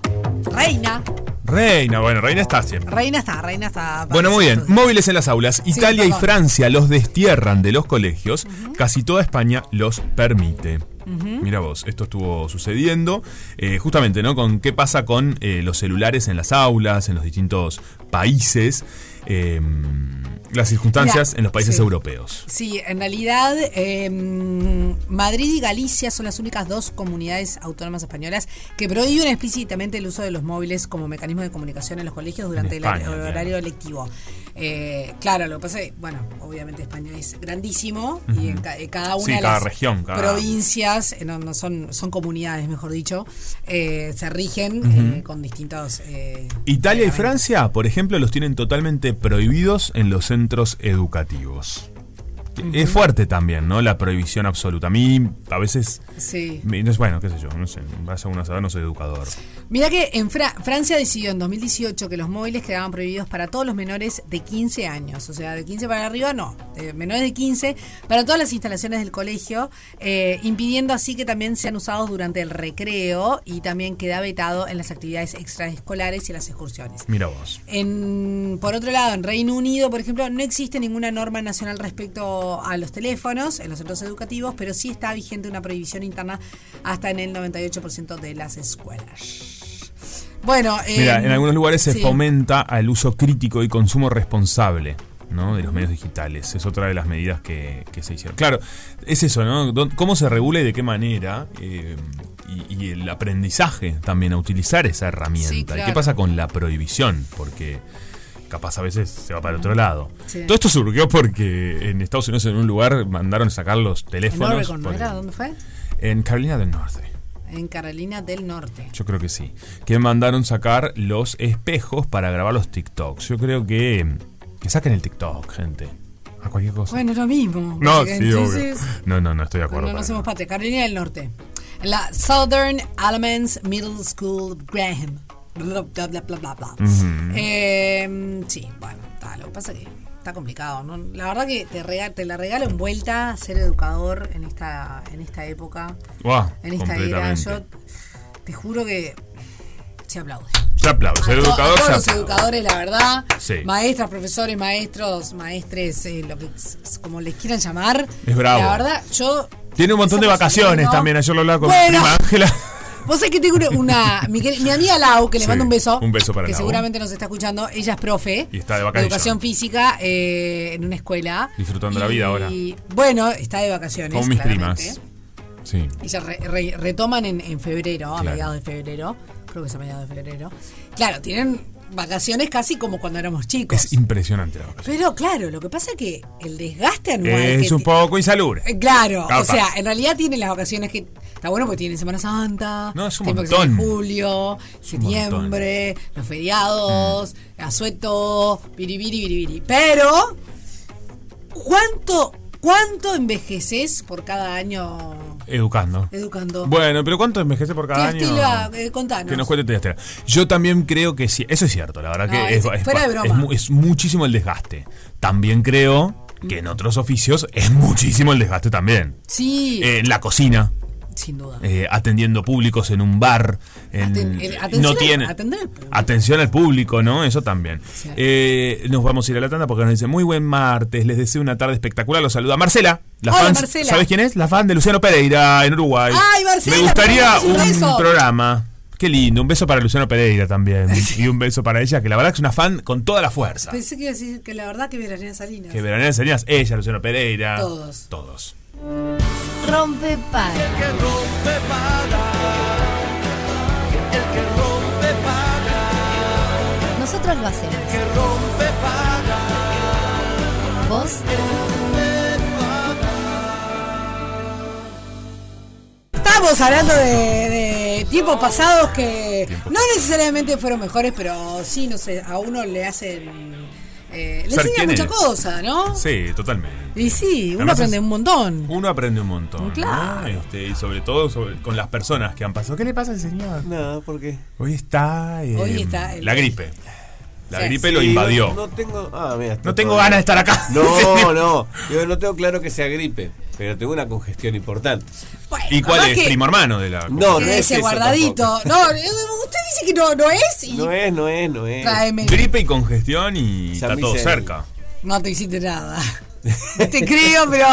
Reina. Reina, bueno, Reina está siempre. Reina está, Reina está. Bueno, muy bien. Móviles en las aulas. Sí, Italia y. Francia los destierran de los colegios. Casi toda España los permite. Mira vos, esto estuvo sucediendo eh, justamente, ¿no? Con qué pasa con eh, los celulares en las aulas, en los distintos países, eh, las circunstancias Mira, en los países sí. europeos. Sí, en realidad eh, Madrid y Galicia son las únicas dos comunidades autónomas españolas que prohíben explícitamente el uso de los móviles como mecanismo de comunicación en los colegios durante el España, hor- claro. horario lectivo. Eh, claro, lo que pasa es, bueno, obviamente España es grandísimo y en, ca- en cada una Sí, de cada las región, cada- provincias, eh, no, no son, son comunidades, mejor dicho, eh, se rigen con distintos... Italia y Francia, por ejemplo, los tienen totalmente prohibidos en los centros educativos. Es fuerte también, ¿no? La prohibición absoluta. A mí, a veces. Sí. me- bueno, qué sé yo, no sé. Vas a una saber, no soy educador. Mira que en Fra- Francia decidió en 2018 que los móviles quedaban prohibidos para todos los menores de 15 años. O sea, de 15 para arriba no. De menores de 15 para todas las instalaciones del colegio, eh, impidiendo así que también sean usados durante el recreo y también queda vetado en las actividades extraescolares y las excursiones. Mira vos. En, por otro lado, en Reino Unido, por ejemplo, no existe ninguna norma nacional respecto a los teléfonos en los centros educativos, pero sí está vigente una prohibición interna hasta en el 98% de las escuelas. Bueno, Mira, eh, en algunos lugares se sí. fomenta el uso crítico y consumo responsable. ¿no? de los medios digitales. Es otra de las medidas que, que se hicieron. Claro, es eso, ¿no? ¿Cómo se regula y de qué manera? eh, y, y el aprendizaje también a utilizar esa herramienta. Sí, ¿Y qué pasa con la prohibición? Porque capaz a veces se va para el otro lado. Sí. Todo esto surgió porque en Estados Unidos en un lugar mandaron sacar los En teléfonos. Oregon, ¿no era? ¿Dónde fue? en Carolina del Norte. En Carolina del Norte. Yo creo que sí. Que mandaron sacar los espejos para grabar los TikToks. Yo creo que. Que saquen el TikTok, gente. A cualquier cosa. Bueno, lo mismo. no, sí, entonces, obvio. No, no, no estoy de acuerdo. No, no somos patria. Carolina del Norte. En la Southern Elements Middle School Graham. Bla, bla, bla, bla, bla, bla. Ujú. Eh, sí, bueno, lo que pasa que está complicado. ¿no? La verdad que te, rega- te la regalo envuelta ser educador en esta, en esta época, en esta era. Yo te juro que se aplaude. Se aplaude. Ser educador a todos se los aplaude. educadores, la verdad. Sí. Maestras, profesores, maestros, maestres, eh, lo que como les quieran llamar. Es bravo. La verdad, yo. Tiene un montón de vacaciones también. Ayer lo hablaba con Bueno. mi prima Ángela. [laughs] Vos sabés que tengo una. una- mi, mi amiga Lau, que le Sí, mando un beso. un beso para Que Lau. seguramente nos está escuchando. Ella es profe. Y está de vacaciones. educación física eh, en una escuela. Disfrutando la vida ahora. Y bueno, está de vacaciones. Con mis claramente. primas. Sí. Ellas re- re- retoman en, en febrero, a Claro. mediados de febrero. Creo que es a mediados de febrero. Claro, tienen vacaciones casi como cuando éramos chicos. Es impresionante la vacación. Pero claro, lo que pasa es que el desgaste anual. Es que un poco insalubre. Eh, Claro, Capaz. o sea, en realidad tienen las vacaciones que. Está bueno porque tienen Semana Santa, No, es un montón. julio, septiembre, los feriados, Mm. asueto, biribiri, biribiri. Pero, ¿cuánto, ¿cuánto envejeces por cada año Educando. educando? Bueno, pero ¿cuánto envejece por cada año? Eh, contanos. Que nos cuente Estela. Yo también creo que sí, eso es cierto, la verdad No, que es- es, es- fuera de es broma. es muchísimo el desgaste. También creo que en otros oficios es muchísimo el desgaste también. Sí, Eh, en la cocina, sin duda. eh, atendiendo públicos en un bar, en- Aten- el- atención no al- tiene atender al público. atención al público, ¿no? Eso también. Eh, nos vamos a ir a la tanda porque nos dice muy buen martes, les deseo una tarde espectacular. Los saluda Marcela. La Hola, fan, Marcela. ¿Sabes quién es? La fan de Luciano Pereira en Uruguay. Ay, Marcela, Me gustaría un beso. programa. Qué lindo, un beso para Luciano Pereira también. [laughs] y un beso para ella, que la verdad que es una fan con toda la fuerza. Pensé que iba a decir que la verdad que Veranía Salinas. Que veranea enseñas ella, Luciano Pereira. Todos. Todos. Rompe para. Nosotros lo hacemos. ¿Vos? Estamos hablando de, de tiempos pasados que no necesariamente fueron mejores, pero sí, no sé, a uno le hacen. Eh, le quién mucha eres. cosa, ¿no? Sí, totalmente. Y sí, uno Además aprende es- un montón. Uno aprende un montón. ¿no? Claro. Este, y sobre todo sobre- con las personas que han pasado. ¿Qué le pasa al señor? No, ¿por qué? Hoy está. eh, Hoy está el- La gripe. La Sí. gripe lo invadió. No, no tengo. Ah, mira, No tengo ganas de estar acá. [laughs] No, [laughs] no. Yo no tengo claro que sea gripe, pero tengo una congestión importante. ¿Y cuál es? que- Primo hermano de la. No, no es eso guardadito. No, eh, usted dice que no, no es y No es, no es, no es. Tráeme. Gripe y congestión y San está todo cerca. no te hiciste nada. No te creo, pero.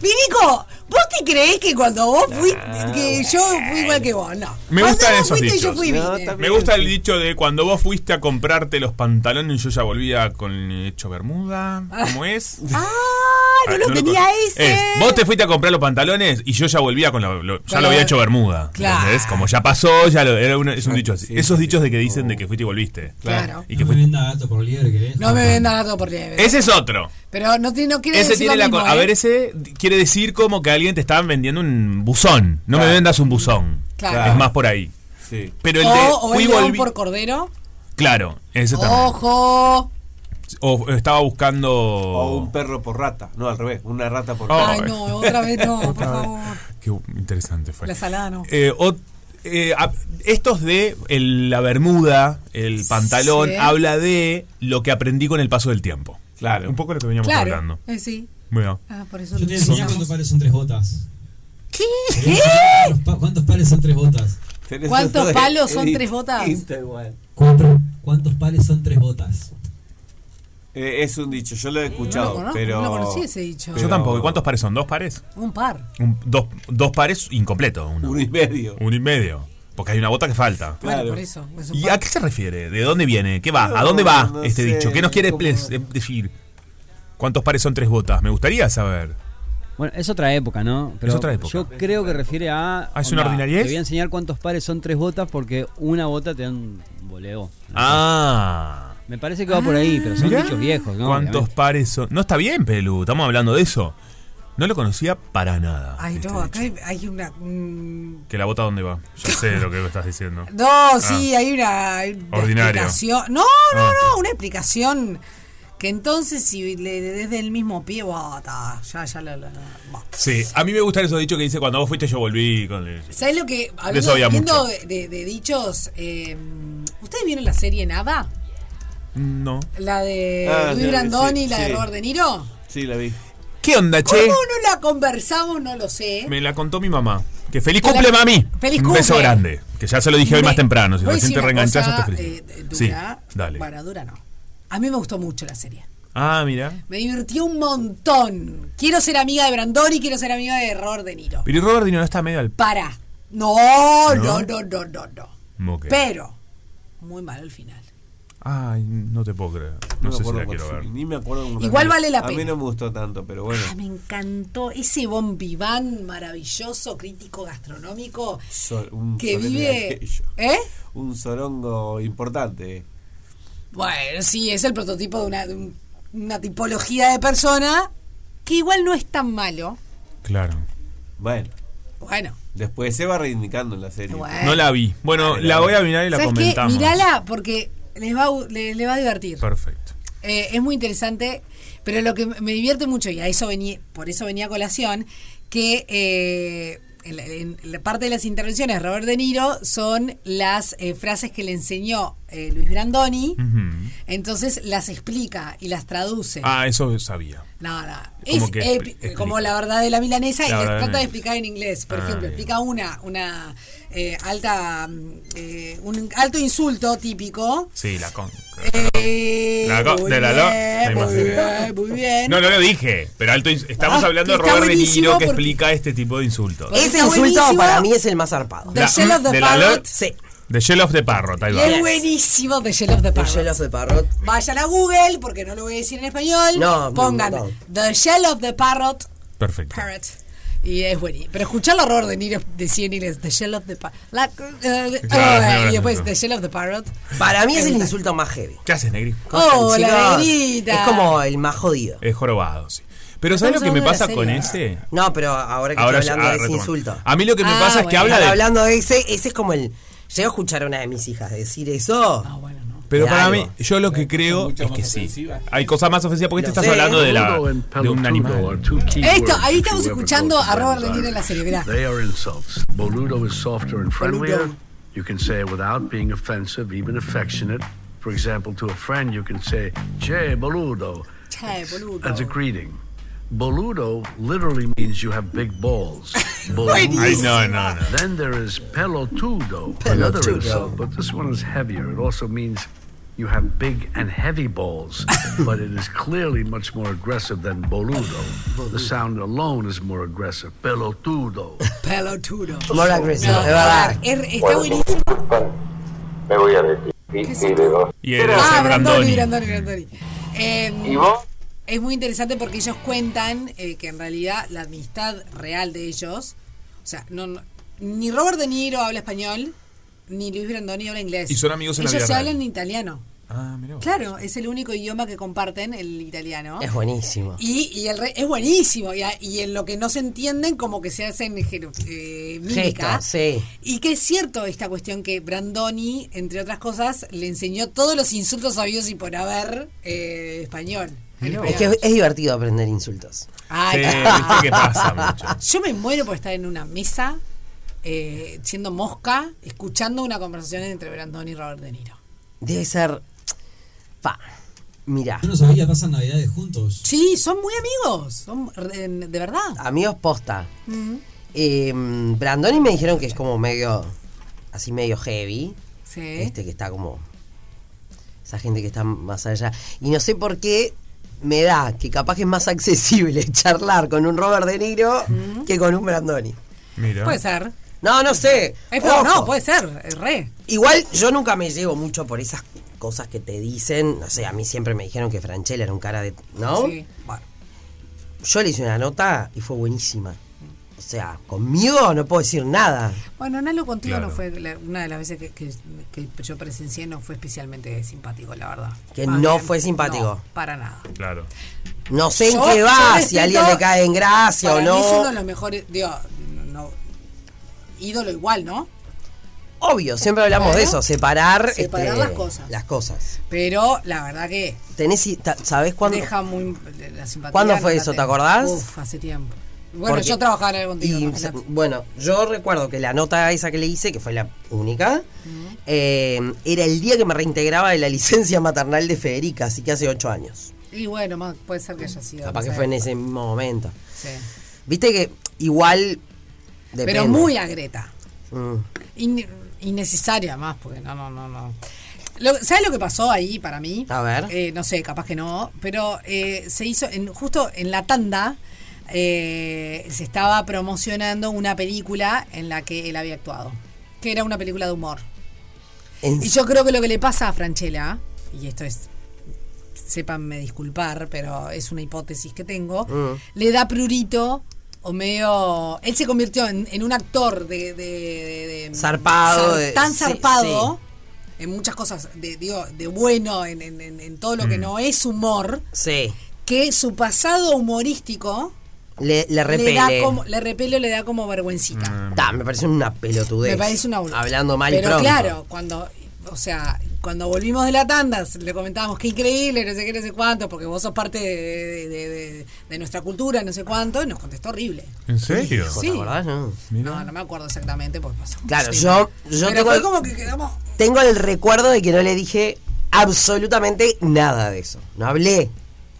Mirico, ¿vos te creés que cuando vos fuiste, que yo fui igual que vos? No. Me gustan vos esos fuiste, yo fui No, Me gusta el dicho de cuando vos fuiste a comprarte los pantalones y yo ya volvía con hecho bermuda. ¿Cómo es? Ah, no Ah, lo no tenía ese. Es, vos te fuiste a comprar los pantalones y yo ya volvía con la, lo- ya Claro. lo había hecho bermuda. Claro. ¿entendés? Como ya pasó, ya lo, era una- es un dicho así. Esos dichos de que dicen de que fuiste y volviste. Claro. Y que No me fuiste- venda gato por liebre, ¿querés? No me vendan gato por liebre. Ese es otro. Pero no, tiene- no quiere Ese decir tiene lo la mismo, A ¿eh? ver, ese quiere decir como que alguien te estaba vendiendo un buzón. No me vendas un buzón. Claro. Es más por ahí. Sí. Pero el o, de o fui el león volví- por cordero. Claro, ese también. Ojo. O estaba buscando. O un perro por rata. No, al revés. Una rata por Oh. perro. Ay, no, otra vez no, [laughs] por favor. Qué interesante fue. La salada no. Eh, o- eh, a- estos de el- la bermuda, el pantalón, Sí. habla de lo que aprendí con el paso del tiempo. Claro. Un poco lo que veníamos Claro. hablando. Eh, sí. Bueno. Ah, por eso Yo lo te enseñé cuántos pares son tres botas. ¿Qué? ¿Cuántos, pa- cuántos pares son tres botas? ¿Cuántos palos son es tres botas? ¿Cuántos pares son tres botas? Eh, es un dicho, yo lo he No escuchado, lo conozco, pero. no conocí ese dicho. Yo tampoco. ¿Y cuántos pares son? ¿Dos pares? Un par. Un- dos, dos pares incompleto. Uno. Uno y medio. Uno y medio. Porque hay una bota que falta. Bueno, Claro. por eso. ¿Y a qué se refiere? ¿De dónde viene? ¿Qué va? ¿A dónde va no este sé, dicho? ¿Qué nos quiere como- decir? ¿Cuántos pares son tres botas? Me gustaría saber. Bueno, es otra época, ¿no? Pero Es otra época. Yo creo que refiere a. Ah, ¿es una onda, ordinariez? Te voy a enseñar cuántos pares son tres botas porque una bota te da un boleo. Ah. Me parece que va por ahí, pero son Mirá, dichos viejos, ¿no? ¿Cuántos Obviamente. pares son? No está bien, Pelu. Estamos hablando de eso. No lo conocía para nada. Ay, este no, acá dicho. hay, hay una. mm, ¿Que la bota dónde va? Ya sé [laughs] lo que me estás diciendo. No, sí, hay una, hay una Ah. Ordinario. explicación. No, no, Ah. no, una explicación que entonces si le desde el mismo pie, bota, ya, ya la, la. Sí, a mí me gusta eso dicho que dice cuando vos fuiste yo volví. Con el- ¿Sabes lo que, eso hablando, mucho. de, de- dichos, eh, ¿ustedes vieron la serie Nada? No. La de Ah, Luis sí, Brandoni y la de sí. Robert De Niro. Sí, la vi. ¿Qué onda, ¿Cómo che? no la conversamos? No lo sé. Me la contó mi mamá. Que feliz la- cumple, mami. Feliz Un beso cumple. grande. Que ya se lo dije hoy Me- más temprano. Si recién te reenganchás, cosa, te eh, sí, dura. dale. Bueno, dura no. A mí me gustó mucho la serie. Ah, mira. Me divirtió un montón. Quiero ser amiga de Brandoni, quiero ser amiga de Robert De Niro. Pero ¿y Robert De Niro no está medio al... Para. No, ¿No? no, no, no, no, no. Ok. Pero, muy mal el final. Ay, no te puedo creer. No, me sé si la quiero ver. Ni me acuerdo cómo Igual vale la A mí pena. no me gustó tanto, pero bueno. Ah, me encantó ese Bon Vivant maravilloso, crítico gastronómico, So- un que vive... ¿Eh? Un sorongo importante. Bueno, sí, es el prototipo de una, de un- una tipología de persona que igual no es tan malo. Claro. Bueno, Bueno, después se va reivindicando en la serie. Bueno. No la vi. Bueno, la voy a mirar y la ¿sabes qué? comentamos. Mírala porque les va, a- le, le va a divertir. Perfecto. Eh, es muy interesante, pero lo que me divierte mucho, y a eso venía, por eso venía a colación, que eh, en, la, en la parte de las intervenciones de Robert De Niro son las eh, frases que le enseñó eh, Luis Brandoni, entonces las explica y las traduce. Ah, eso sabía. No, no. Como Es como la verdad de la milanesa y La les trata la de explicar en inglés. Por Ah, ejemplo, bien. explica una, una eh, alta, eh, un alto insulto típico. Sí, la con. Eh, La co- muy de la lo- bien, muy bien, muy bien. No, no lo dije, pero alto estamos Ah, hablando de Robert De Niro que explica este tipo de insultos. Ese insulto buenísimo. para mí es el más zarpado. The La- Shell of the de la Parrot. lo- Sí. The Shell of the Parrot, ahí va. es buenísimo The Shell of the The Parrot. Shell of the Parrot. Vayan a Google, porque no lo voy a decir en español. No, Pongan no. The Shell of the Parrot. Perfecto. Parrot. Y es buenísimo. Pero escuchar el horror de Niro decir en inglés The Shell of the Parrot. Claro, y después no. The Shell of the Parrot. Para mí es el insulto más heavy. ¿Qué haces, Negri? ¿Cómo están, Oh, la negrita. Es como el más jodido. Es jorobado, sí. Pero ¿sabes lo que me pasa con ese? No, pero ahora que Ahora estoy ya- hablando ah, de ese retomando. insulto. A mí lo que me Ah, pasa es que habla de. hablando de ese, ese es como el. Llego a escuchar a una de mis hijas decir eso. Ah, bueno, no. Pero para algo. mí, yo lo que creo es que sí. Hay cosas más ofensivas porque Lo te estás sé. hablando de, la, de un animal. Esto, ahí estamos escuchando a Robert De Niro en la mirá. They are insults. Boludo is softer and friendlier. You can say it without being offensive, even affectionate. For example, to a friend, you can say, Che, boludo. Che, boludo. As a greeting. Boludo literally means you have big balls. [laughs] Ay, Boludo. no, no, no. Then there is pelotudo, another Pelotudo. insult, but this one is heavier. It also means you have big and heavy balls, [laughs] but it is clearly much more aggressive than boludo. The sound alone is more aggressive. Pelotudo. Pelotudo. More aggressive, No, es verdad. a ver, es- está buenísimo. Me voy a despedir de dos. Y Ah, Brandoni. Brandoni, Brandoni. Eh, ¿Y vos? Es muy interesante porque ellos cuentan eh, que en realidad la amistad real de ellos, o sea, no, no- ni Robert De Niro habla español, ni Luis Brandoni habla inglés. Y son amigos en la Ellos vida se real. hablan en italiano. Ah, mira. vos. Claro, es el único idioma que comparten, el italiano. Es buenísimo. Y, y el re- es buenísimo. Y, a- y en lo que no se entienden, como que se hacen eh, mímica. Gestos, sí. Y que es cierto esta cuestión que Brandoni, entre otras cosas, le enseñó todos los insultos sabidos y por haber eh, español. Es que es, divertido aprender insultos. Ay, Sí, que pasa mucho. [laughs] Yo me muero por estar en una mesa, eh, siendo mosca, escuchando una conversación entre Brandoni y Robert De Niro. Debe ser. Pa. Mira, Yo no sabía, pasan navidades juntos. Sí, son muy amigos, son de verdad. amigos posta. Ujú. Eh, Brandoni me dijeron que es como medio. Así medio heavy. Sí. Este que está como. Esa gente que está más allá. Y no sé por qué me da que capaz que es más accesible [laughs] charlar con un Robert De Niro que con un Brandoni. Mira. Puede ser. No, no sé. Pero no, puede ser, es re. Igual yo nunca me llevo mucho por esas cosas que te dicen. No sé, a mí siempre me dijeron que Franchella era un cara de. ¿No? Sí. Bueno, Yo le hice una nota y fue buenísima. O sea, conmigo no puedo decir nada. Bueno, Nalo contigo Claro. no fue la- una de las veces que, que- que yo presencié, no fue especialmente simpático, la verdad. Que Más no bien, fue simpático. no, para nada. Claro. No sé en Yo- qué va, si a alguien le cae en gracia o Para mí es uno de no. los mejores, digo, no, ídolo igual, ¿no? Obvio, siempre hablamos Bueno, de eso, separar, separar este, las cosas. las cosas. Pero la verdad que Tenés, ¿Sabés cuándo? deja muy la simpatía. ¿Cuándo no fue la eso, te acordás? Uf, hace tiempo. Bueno, Porque- yo trabajaba en el imagínate. bueno, yo recuerdo que la nota esa que le hice, que fue la única, eh, era el día que me reintegraba de la licencia maternal de Federica, así que hace ocho años. Y bueno, más- puede ser que haya sido. Capaz que fue en ese mismo momento. Sí. Viste que igual. Pero muy a Greta. Mm. In- innecesaria más, porque no, no, no, no. Lo- ¿Sabes lo que pasó ahí para mí? A ver. Eh, no sé, capaz que no, pero eh, se hizo en, justo en la tanda. Eh, se estaba promocionando una película en la que él había actuado, que era una película de humor. En- Y yo creo que lo que le pasa a Franchella, y esto es, sépanme disculpar, pero es una hipótesis que tengo, Mm. le da prurito o medio... Él se convirtió en, en un actor de... de- de- de- Zarpado, zar- de- tan sí, zarpado en muchas cosas, de, digo, de bueno, en, en- en- en todo lo que Mm. no es humor, Sí. que su pasado humorístico Le, le repele. le da como, le repele o le da como vergüencita. Ta, me parece una pelotudez. Me parece una boludez. Hablando mal y Pero pronto. claro, cuando, o sea, cuando volvimos de la tanda, le comentábamos qué increíble, no sé qué, no sé cuánto, porque vos sos parte de, de- de- de nuestra cultura, no sé cuánto, y nos contestó horrible. ¿En serio? Sí. ¿Te acordás? No. No, no me acuerdo exactamente porque pasó. Claro, yo, yo Pero tengo, fue el, como que quedamos. tengo el recuerdo de que no le dije absolutamente nada de eso. No hablé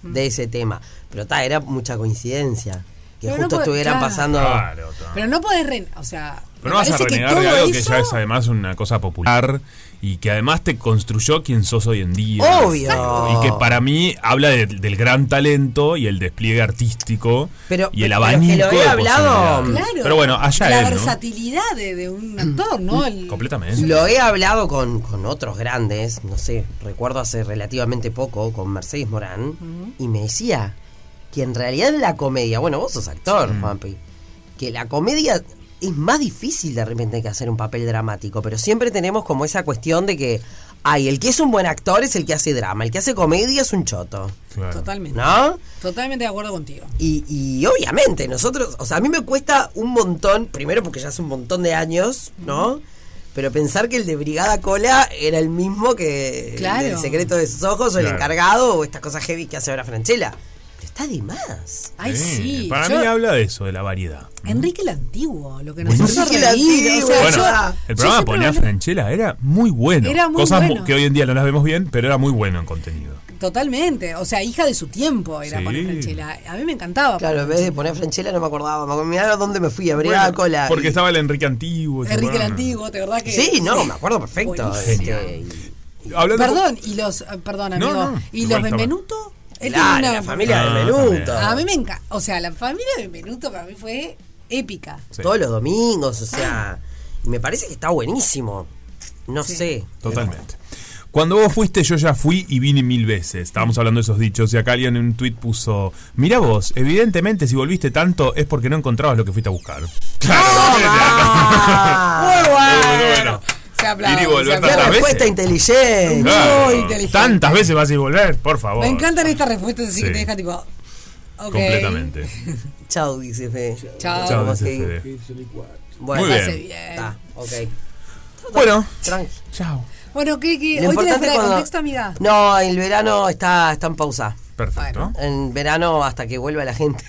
Mm. de ese tema. Pero ta, era mucha coincidencia. Que Pero no justo estuvieran claro. pasando. Claro, ta. Pero no podés, re- o sea. Pero no vas a renegar de algo que ya es además una cosa popular y que además te construyó quien sos hoy en día. Obvio. Exacto. Y que para mí habla de- del gran talento y el despliegue artístico Pero- y el pero que abanico lo he de hablado-. Claro. Pero bueno, allá La él, ¿no? versatilidad de, de un actor, ¿no? El- Completamente. Lo he hablado con, con otros grandes, no sé, recuerdo hace relativamente poco con Mercedes Morán, y me decía que en realidad la comedia, bueno, vos sos actor, Juanpi, que la comedia es más difícil de repente que hacer un papel dramático, pero siempre tenemos como esa cuestión de que, ay, el que es un buen actor es el que hace drama, el que hace comedia es un choto, Totalmente. ¿no? Totalmente de acuerdo contigo. Y, y obviamente nosotros, o sea, a mí me cuesta un montón, primero porque ya hace un montón de años, ¿no? Pero pensar que el de Brigada Cola era el mismo que Claro. el secreto de sus ojos o el encargado o estas cosas heavy que hace ahora Franchella. Pero está de más. Ay, sí. Para yo- mí habla de eso, de la variedad. Enrique el Antiguo, lo que nos hizo Enrique el reír. Antiguo. o sea, Bueno, yo- el programa ponía a Franchella, era muy bueno. Era muy Cosas bueno. que hoy en día no las vemos bien, pero era muy bueno en contenido. Totalmente. O sea, hija de su tiempo era Sí. Pone Franchella. A mí me encantaba. Claro, en vez de poner Franchella no me acordaba. Me mirá dónde me fui, a Brigada Bueno, Cola. Porque Y- estaba el Enrique Antiguo. ¿se Enrique el? Antiguo, ¿te verdad que? Sí, no, me acuerdo perfecto. Este, Hablando Perdón, y los. eh, Perdón, amigo. no, ¿Y los Benvenuto? Él Claro, la familia Ah, de Menuto. A mí me encanta. O sea, la familia de Benvenuto para mí fue épica. Sí. Todos los domingos, o sea. y me parece que está buenísimo. No Sí. sé. Totalmente. Cuando vos fuiste, yo ya fui y vine mil veces. Estábamos hablando de esos dichos y acá alguien en un tuit puso: Mira vos, evidentemente si volviste tanto es porque no encontrabas lo que fuiste a buscar. Ah, [laughs] Muy Bueno, bueno. Se aplaude, Ir y volver se Qué tantas respuesta veces. inteligente. Claro. Muy inteligente. Tantas veces vas a ir a volver, por favor. Me encantan estas respuestas así que te dejan tipo. Ok. Completamente. [laughs] Chao, dice Fede. Chao. Chao, Vamos dice. Fede. Bueno, Muy bien. bien. Está, ok. Bueno, Tranqui. chao. Bueno. Lo ¿Hoy tenés importante fuera de cuando- contexto, amiga? No, el verano está, está en pausa. Perfecto. En verano hasta que vuelva la gente.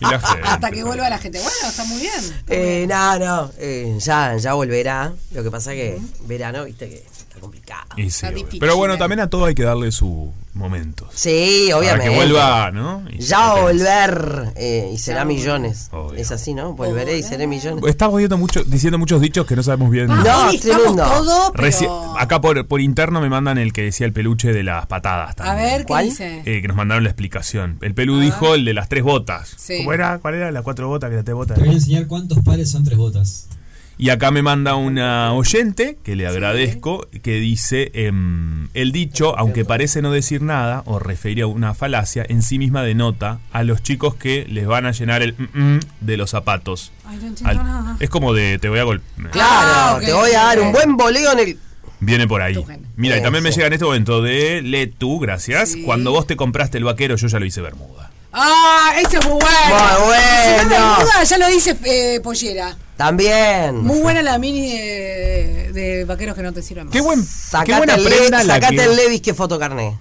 Y la [laughs] gente. Hasta que vuelva la gente. Bueno, está muy bien. Está Eh, bien. no, no. eh, ya, ya volverá. Lo que pasa que verano, viste que está complicado. Y sí, Está obvio. difícil, Pero bueno, también a todo hay que darle su momentos. Sí, Para obviamente. que vuelva, ¿no? Y Ya va a volver eh, y será millones. Obvio. Es así, ¿no? Volveré y seré millones. Estamos viendo mucho, diciendo muchos dichos que no sabemos bien. Ah, No, tremendo. todo, pero- Reci- acá por, por interno me mandan el que decía el peluche de las patadas A ver, ¿qué ¿Cuál? dice? Eh, que nos mandaron la explicación. El pelu dijo el de las tres botas. Sí. ¿Cómo era? ¿Cuál era? ¿Las cuatro botas? Que las tres botas. Te voy a enseñar cuántos pares son tres botas. Y acá me manda una oyente, que le agradezco, que dice, em, el dicho, aunque parece no decir nada o referir a una falacia, en sí misma denota a los chicos que les van a llenar el mm, mm de los zapatos. Ay, no entiendo Al- nada. es como de, te voy a golpear. Claro, Ah, ok, te voy a dar un buen boleo en el. Viene por ahí. Mira, y también me llega en este momento de Le tú, gracias. Sí. Cuando vos te compraste el vaquero, yo ya lo hice Bermuda. Ah, ese es muy bueno. Muy Si no me bueno. ayuda, ya lo dice eh, Pollera. También. Muy buena la mini de, de vaqueros que no te sirven más. Qué buen. Sacate, qué buena el, prenda la sacate que- el Levis que fotocarné.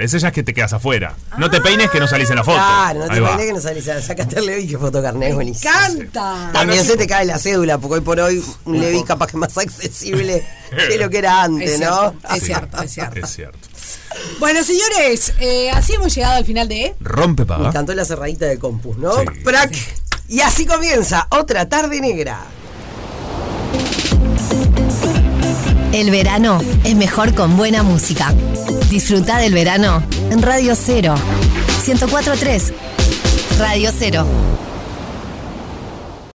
Es que te quedas afuera. No te peines que no salís en la foto. Claro, no te va. imaginé que no salís. Sacate el Levis que fotocarné, es buenísimo. ¡Canta! También se te cae la cédula, porque hoy por hoy un Levis capaz que más accesible [laughs] que lo que era antes, Es ¿no? cierto, es cierto, es cierto. Es cierto. Bueno, señores, eh, así hemos llegado al final de. Rompe Me encantó la cerradita de Compus, ¿no? Sí. Prac. Y así comienza otra tarde negra. El verano es mejor con buena música. Disfruta del verano en Radio Cero. 1043. Radio Cero.